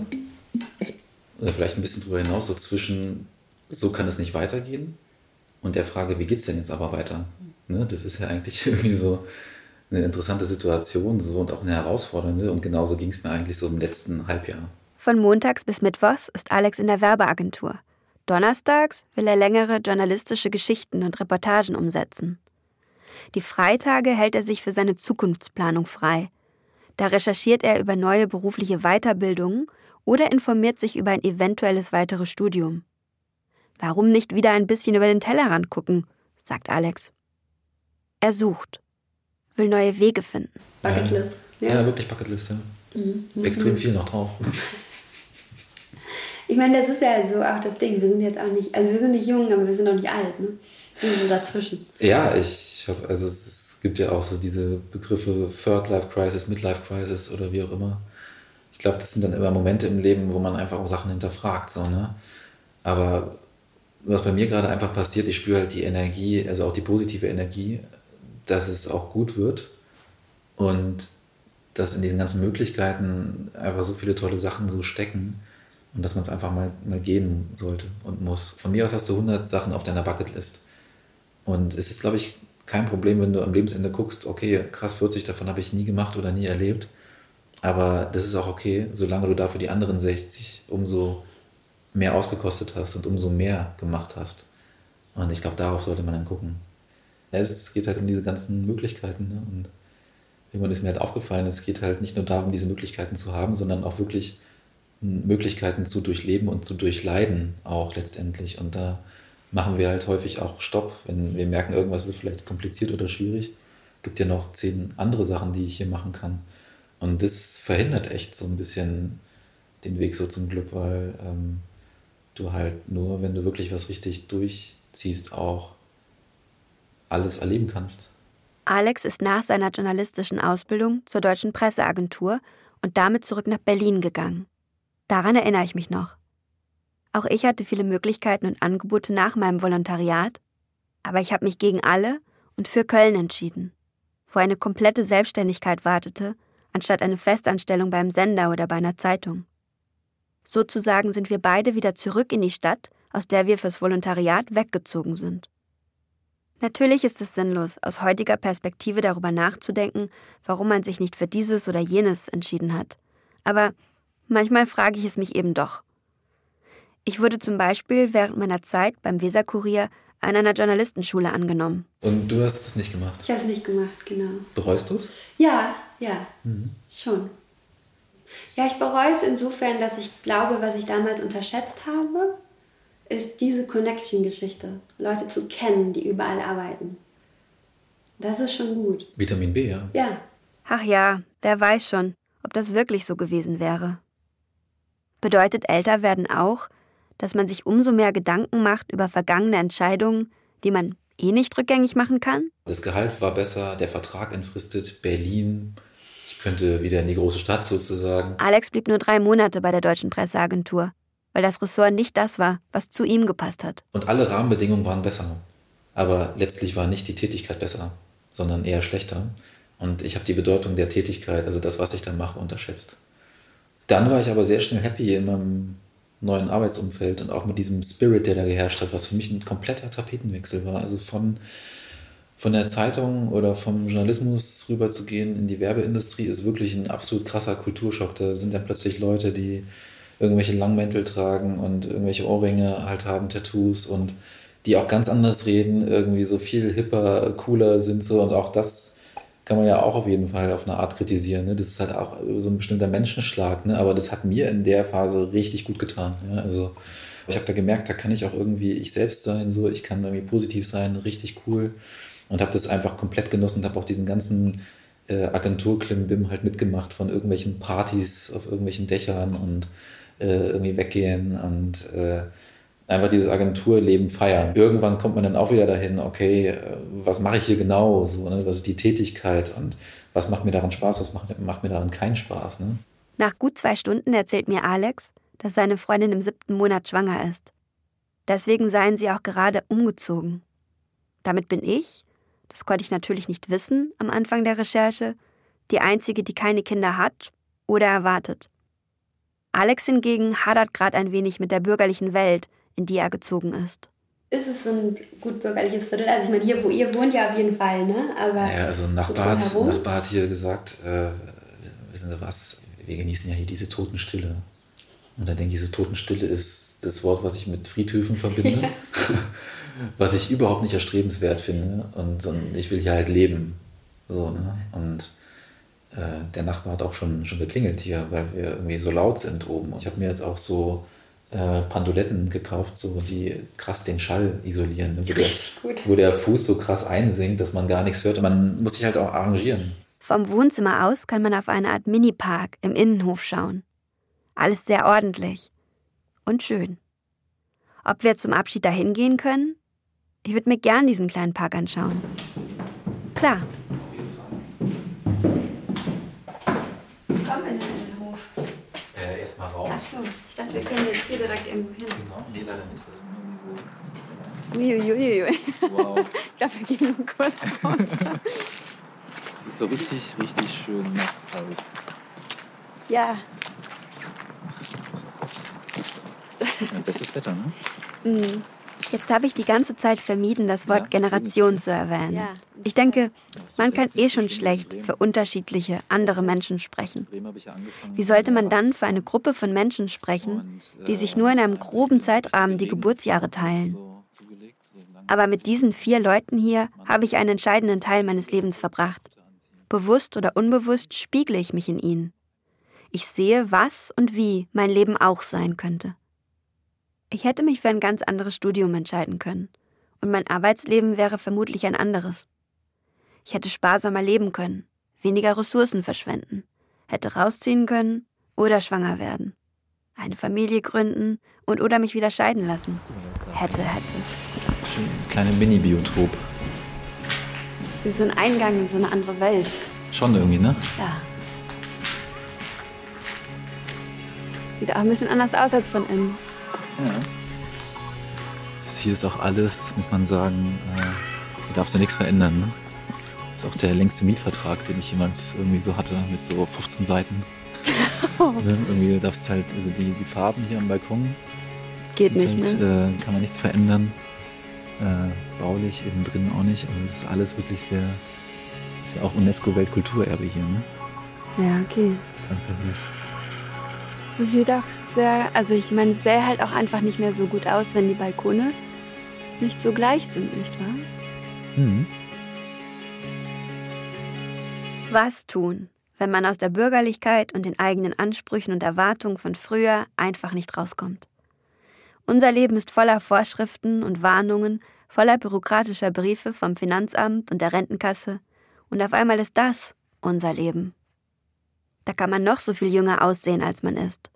oder vielleicht ein bisschen drüber hinaus, so zwischen, so kann es nicht weitergehen und der Frage, wie geht es denn jetzt aber weiter? Ne? Das ist ja eigentlich irgendwie so eine interessante Situation so und auch eine herausfordernde und genauso ging es mir eigentlich so im letzten Halbjahr. Von montags bis mittwochs ist Alex in der Werbeagentur. Donnerstags will er längere journalistische Geschichten und Reportagen umsetzen. Die Freitage hält er sich für seine Zukunftsplanung frei. Da recherchiert er über neue berufliche Weiterbildungen oder informiert sich über ein eventuelles weiteres Studium. Warum nicht wieder ein bisschen über den Tellerrand gucken, sagt Alex. Er sucht, will neue Wege finden. Bucketlist. Ja, Ja. ja wirklich Bucketlist, ja. Mhm. Extrem viel noch drauf. Ich meine, das ist ja so auch das Ding. Wir sind jetzt auch nicht, also wir sind nicht jung, aber wir sind auch nicht alt. Ne? Wie sind dazwischen? Ja, ich habe, also es gibt ja auch so diese Begriffe Third Life Crisis, Midlife Crisis oder wie auch immer. Ich glaube, das sind dann immer Momente im Leben, wo man einfach auch Sachen hinterfragt, so, ne? Aber was bei mir gerade einfach passiert, ich spüre halt die Energie, also auch die positive Energie, dass es auch gut wird und dass in diesen ganzen Möglichkeiten einfach so viele tolle Sachen so stecken und dass man es einfach mal, mal gehen sollte und muss. Von mir aus hast du 100 Sachen auf deiner Bucketlist. Und es ist, glaube ich, kein Problem, wenn du am Lebensende guckst, okay, krass, 40 davon habe ich nie gemacht oder nie erlebt. Aber das ist auch okay, solange du dafür die anderen 60 umso mehr ausgekostet hast und umso mehr gemacht hast. Und ich glaube, darauf sollte man dann gucken. Ja, es geht halt um diese ganzen Möglichkeiten. Ne? Und irgendwann ist mir halt aufgefallen, es geht halt nicht nur darum, diese Möglichkeiten zu haben, sondern auch wirklich Möglichkeiten zu durchleben und zu durchleiden auch letztendlich. Und da machen wir halt häufig auch Stopp, wenn wir merken, irgendwas wird vielleicht kompliziert oder schwierig. Gibt ja noch zehn andere Sachen, die ich hier machen kann. Und das verhindert echt so ein bisschen den Weg so zum Glück, weil ähm, du halt nur, wenn du wirklich was richtig durchziehst, auch alles erleben kannst. Alex ist nach seiner journalistischen Ausbildung zur Deutschen Presseagentur und damit zurück nach Berlin gegangen. Daran erinnere ich mich noch. Auch ich hatte viele Möglichkeiten und Angebote nach meinem Volontariat, aber ich habe mich gegen alle und für Köln entschieden, wo eine komplette Selbstständigkeit wartete, anstatt eine Festanstellung beim Sender oder bei einer Zeitung. Sozusagen sind wir beide wieder zurück in die Stadt, aus der wir fürs Volontariat weggezogen sind. Natürlich ist es sinnlos, aus heutiger Perspektive darüber nachzudenken, warum man sich nicht für dieses oder jenes entschieden hat. Aber manchmal frage ich es mich eben doch. Ich wurde zum Beispiel während meiner Zeit beim Weserkurier an einer Journalistenschule angenommen. Und du hast es nicht gemacht? Ich habe es nicht gemacht, genau. Bereust du es? Ja, ja, Mhm. schon. Ja, ich bereue es insofern, dass ich glaube, was ich damals unterschätzt habe, ist diese Connection-Geschichte. Leute zu kennen, die überall arbeiten. Das ist schon gut. Vitamin B, ja. Ja. Ach ja, wer weiß schon, ob das wirklich so gewesen wäre. Bedeutet älter werden auch, dass man sich umso mehr Gedanken macht über vergangene Entscheidungen, die man eh nicht rückgängig machen kann? Das Gehalt war besser, der Vertrag entfristet, Berlin. Ich könnte wieder in die große Stadt sozusagen. Alex blieb nur drei Monate bei der Deutschen Presseagentur, weil das Ressort nicht das war, was zu ihm gepasst hat. Und alle Rahmenbedingungen waren besser. Aber letztlich war nicht die Tätigkeit besser, sondern eher schlechter. Und ich habe die Bedeutung der Tätigkeit, also das, was ich da mache, unterschätzt. Dann war ich aber sehr schnell happy in meinem neuen Arbeitsumfeld und auch mit diesem Spirit, der da geherrscht hat, was für mich ein kompletter Tapetenwechsel war. Also von, von der Zeitung oder vom Journalismus rüber zu gehen in die Werbeindustrie ist wirklich ein absolut krasser Kulturschock. Da sind dann plötzlich Leute, die irgendwelche Langmäntel tragen und irgendwelche Ohrringe halt haben, Tattoos und die auch ganz anders reden, irgendwie so viel hipper, cooler sind so und auch das kann man ja auch auf jeden Fall auf eine Art kritisieren. Ne? Das ist halt auch so ein bestimmter Menschenschlag, ne? aber das hat mir in der Phase richtig gut getan. Ja? Also ich habe da gemerkt, da kann ich auch irgendwie ich selbst sein, so ich kann irgendwie positiv sein, richtig cool und habe das einfach komplett genossen und habe auch diesen ganzen äh, Agenturklimbim halt mitgemacht von irgendwelchen Partys auf irgendwelchen Dächern und äh, irgendwie weggehen und äh, einfach dieses Agenturleben feiern. Irgendwann kommt man dann auch wieder dahin, okay, äh, was mache ich hier genau? So, ne? Was ist die Tätigkeit und was macht mir daran Spaß, was macht, macht mir daran keinen Spaß? Ne? Nach gut zwei Stunden erzählt mir Alex, dass seine Freundin im siebten Monat schwanger ist. Deswegen seien sie auch gerade umgezogen. Damit bin ich, das konnte ich natürlich nicht wissen am Anfang der Recherche, die einzige, die keine Kinder hat oder erwartet. Alex hingegen hadert gerade ein wenig mit der bürgerlichen Welt, in die er gezogen ist. Ist es so ein gut bürgerliches Viertel? Also ich meine, hier, wo ihr wohnt, ja auf jeden Fall, ne? Aber Ja, also ein so Nachbar, hat, drumherum? Nachbar hat hier gesagt, äh, wissen Sie was, wir genießen ja hier diese Totenstille. Und da denke ich, so Totenstille ist das Wort, was ich mit Friedhöfen verbinde, was ich überhaupt nicht erstrebenswert finde. Und sondern ich will hier halt leben. So, ne? Und äh, der Nachbar hat auch schon, schon geklingelt hier, weil wir irgendwie so laut sind oben. Und ich habe mir jetzt auch so äh, Panduletten gekauft, so die krass den Schall isolieren. Ne? Wo, der, gut. wo der Fuß so krass einsinkt, dass man gar nichts hört. Und man muss sich halt auch arrangieren. Vom Wohnzimmer aus kann man auf eine Art Minipark im Innenhof schauen. Alles sehr ordentlich und schön. Ob wir zum Abschied dahin gehen können? Ich würde mir gern diesen kleinen Park anschauen. Klar. Kommen wir denn in den Hof? Äh, erstmal raus. Achso, ich dachte, wir können jetzt hier direkt irgendwo hin. Genau, nee, leider nicht. Das ist nur Uiuiui. Wow. Ich glaube, wir gehen nur kurz raus. Es ist so richtig, richtig schön nass kalt. ja. Ja, bestes Wetter, ne? Mhm. Jetzt habe ich die ganze Zeit vermieden, das Wort Generation zu erwähnen. Ich denke, man kann eh schon schlecht für unterschiedliche, andere Menschen sprechen. Wie sollte man dann für eine Gruppe von Menschen sprechen, die sich nur in einem groben Zeitrahmen die Geburtsjahre teilen? Aber mit diesen vier Leuten hier habe ich einen entscheidenden Teil meines Lebens verbracht. Bewusst oder unbewusst spiegle ich mich in ihnen. Ich sehe, was und wie mein Leben auch sein könnte. Ich hätte mich für ein ganz anderes Studium entscheiden können. Und mein Arbeitsleben wäre vermutlich ein anderes. Ich hätte sparsamer leben können, weniger Ressourcen verschwenden, hätte rausziehen können oder schwanger werden, eine Familie gründen und oder mich wieder scheiden lassen. Hätte, hätte. Kleine Mini-Biotop. Sie ist so ein Eingang in so eine andere Welt. Schon irgendwie, ne? Ja. Sieht auch ein bisschen anders aus als von innen. Ja. Das hier ist auch alles, muss man sagen, äh, hier darfst du nichts verändern. Ne? Das ist auch der längste Mietvertrag, den ich jemals irgendwie so hatte, mit so 15 Seiten. ne? Irgendwie darfst halt, also die, die Farben hier am Balkon. Geht nicht, halt, ne? Äh, kann man nichts verändern. Äh, baulich innen drin auch nicht. Also es ist alles wirklich sehr, ist ja auch UNESCO-Weltkulturerbe hier, ne? Ja, okay. Tatsächlich. Sieht auch sehr, also ich meine, es sähe halt auch einfach nicht mehr so gut aus, wenn die Balkone nicht so gleich sind, nicht wahr? Mhm. Was tun, wenn man aus der Bürgerlichkeit und den eigenen Ansprüchen und Erwartungen von früher einfach nicht rauskommt? Unser Leben ist voller Vorschriften und Warnungen, voller bürokratischer Briefe vom Finanzamt und der Rentenkasse. Und auf einmal ist das unser Leben. Da kann man noch so viel jünger aussehen, als man ist.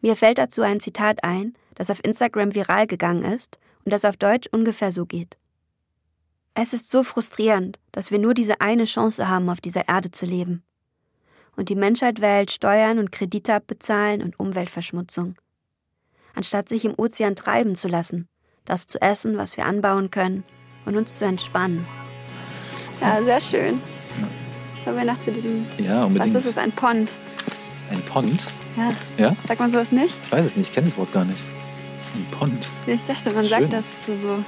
Mir fällt dazu ein Zitat ein, das auf Instagram viral gegangen ist und das auf Deutsch ungefähr so geht. Es ist so frustrierend, dass wir nur diese eine Chance haben, auf dieser Erde zu leben. Und die Menschheit wählt Steuern und Kredite abbezahlen und Umweltverschmutzung. Anstatt sich im Ozean treiben zu lassen, das zu essen, was wir anbauen können und uns zu entspannen. Ja, sehr schön. Kommen wir noch zu diesem. Ja, unbedingt. Was ist es? Ein Pond. Ein Pond? Ja. Ja? Sagt man sowas nicht? Ich weiß es nicht, ich kenne das Wort gar nicht. Ein Pond. Ich dachte, man Schön. sagt das zu so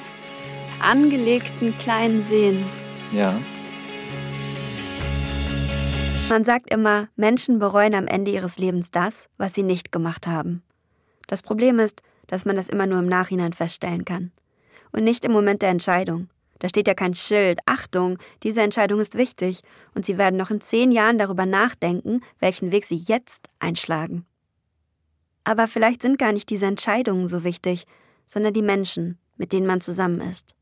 angelegten kleinen Seen. Ja. Man sagt immer, Menschen bereuen am Ende ihres Lebens das, was sie nicht gemacht haben. Das Problem ist, dass man das immer nur im Nachhinein feststellen kann. Und nicht im Moment der Entscheidung. Da steht ja kein Schild. Achtung, diese Entscheidung ist wichtig. Und Sie werden noch in zehn Jahren darüber nachdenken, welchen Weg Sie jetzt einschlagen. Aber vielleicht sind gar nicht diese Entscheidungen so wichtig, sondern die Menschen, mit denen man zusammen ist.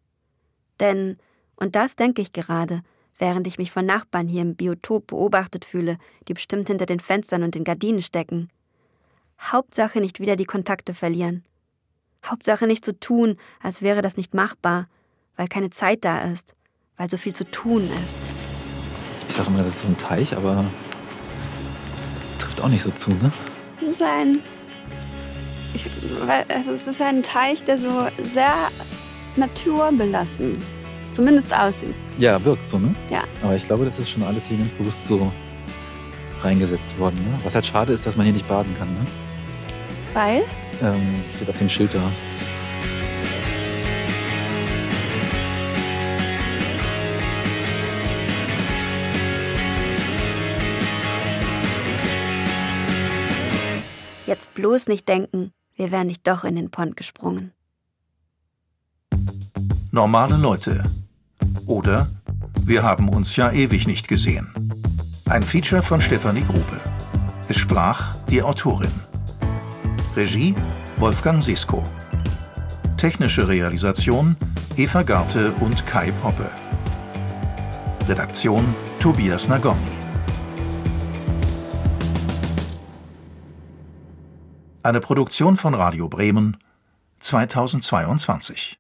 Denn, und das denke ich gerade, während ich mich von Nachbarn hier im Biotop beobachtet fühle, die bestimmt hinter den Fenstern und den Gardinen stecken. Hauptsache nicht wieder die Kontakte verlieren. Hauptsache nicht so tun, als wäre das nicht machbar, weil keine Zeit da ist, weil so viel zu tun ist. Ich dachte immer, das ist so ein Teich, aber trifft auch nicht so zu, ne? Es ist ein. Ich, also es ist ein Teich, der so sehr naturbelassen zumindest aussieht. Ja, wirkt so, ne? Ja. Aber ich glaube, das ist schon alles hier ganz bewusst so reingesetzt worden, ne? Was halt schade ist, dass man hier nicht baden kann, ne? Weil? Ähm, steht auf dem Schild da. Jetzt bloß nicht denken, wir wären nicht doch in den Pond gesprungen. Normale Leute. Oder Wir haben uns ja ewig nicht gesehen. Ein Feature von Stefanie Grube. Es sprach die Autorin. Regie Wolfgang Sesko. Technische Realisation Eva Garte und Kai Poppe. Redaktion Tobias Nagorny. Eine Produktion von Radio Bremen 2022.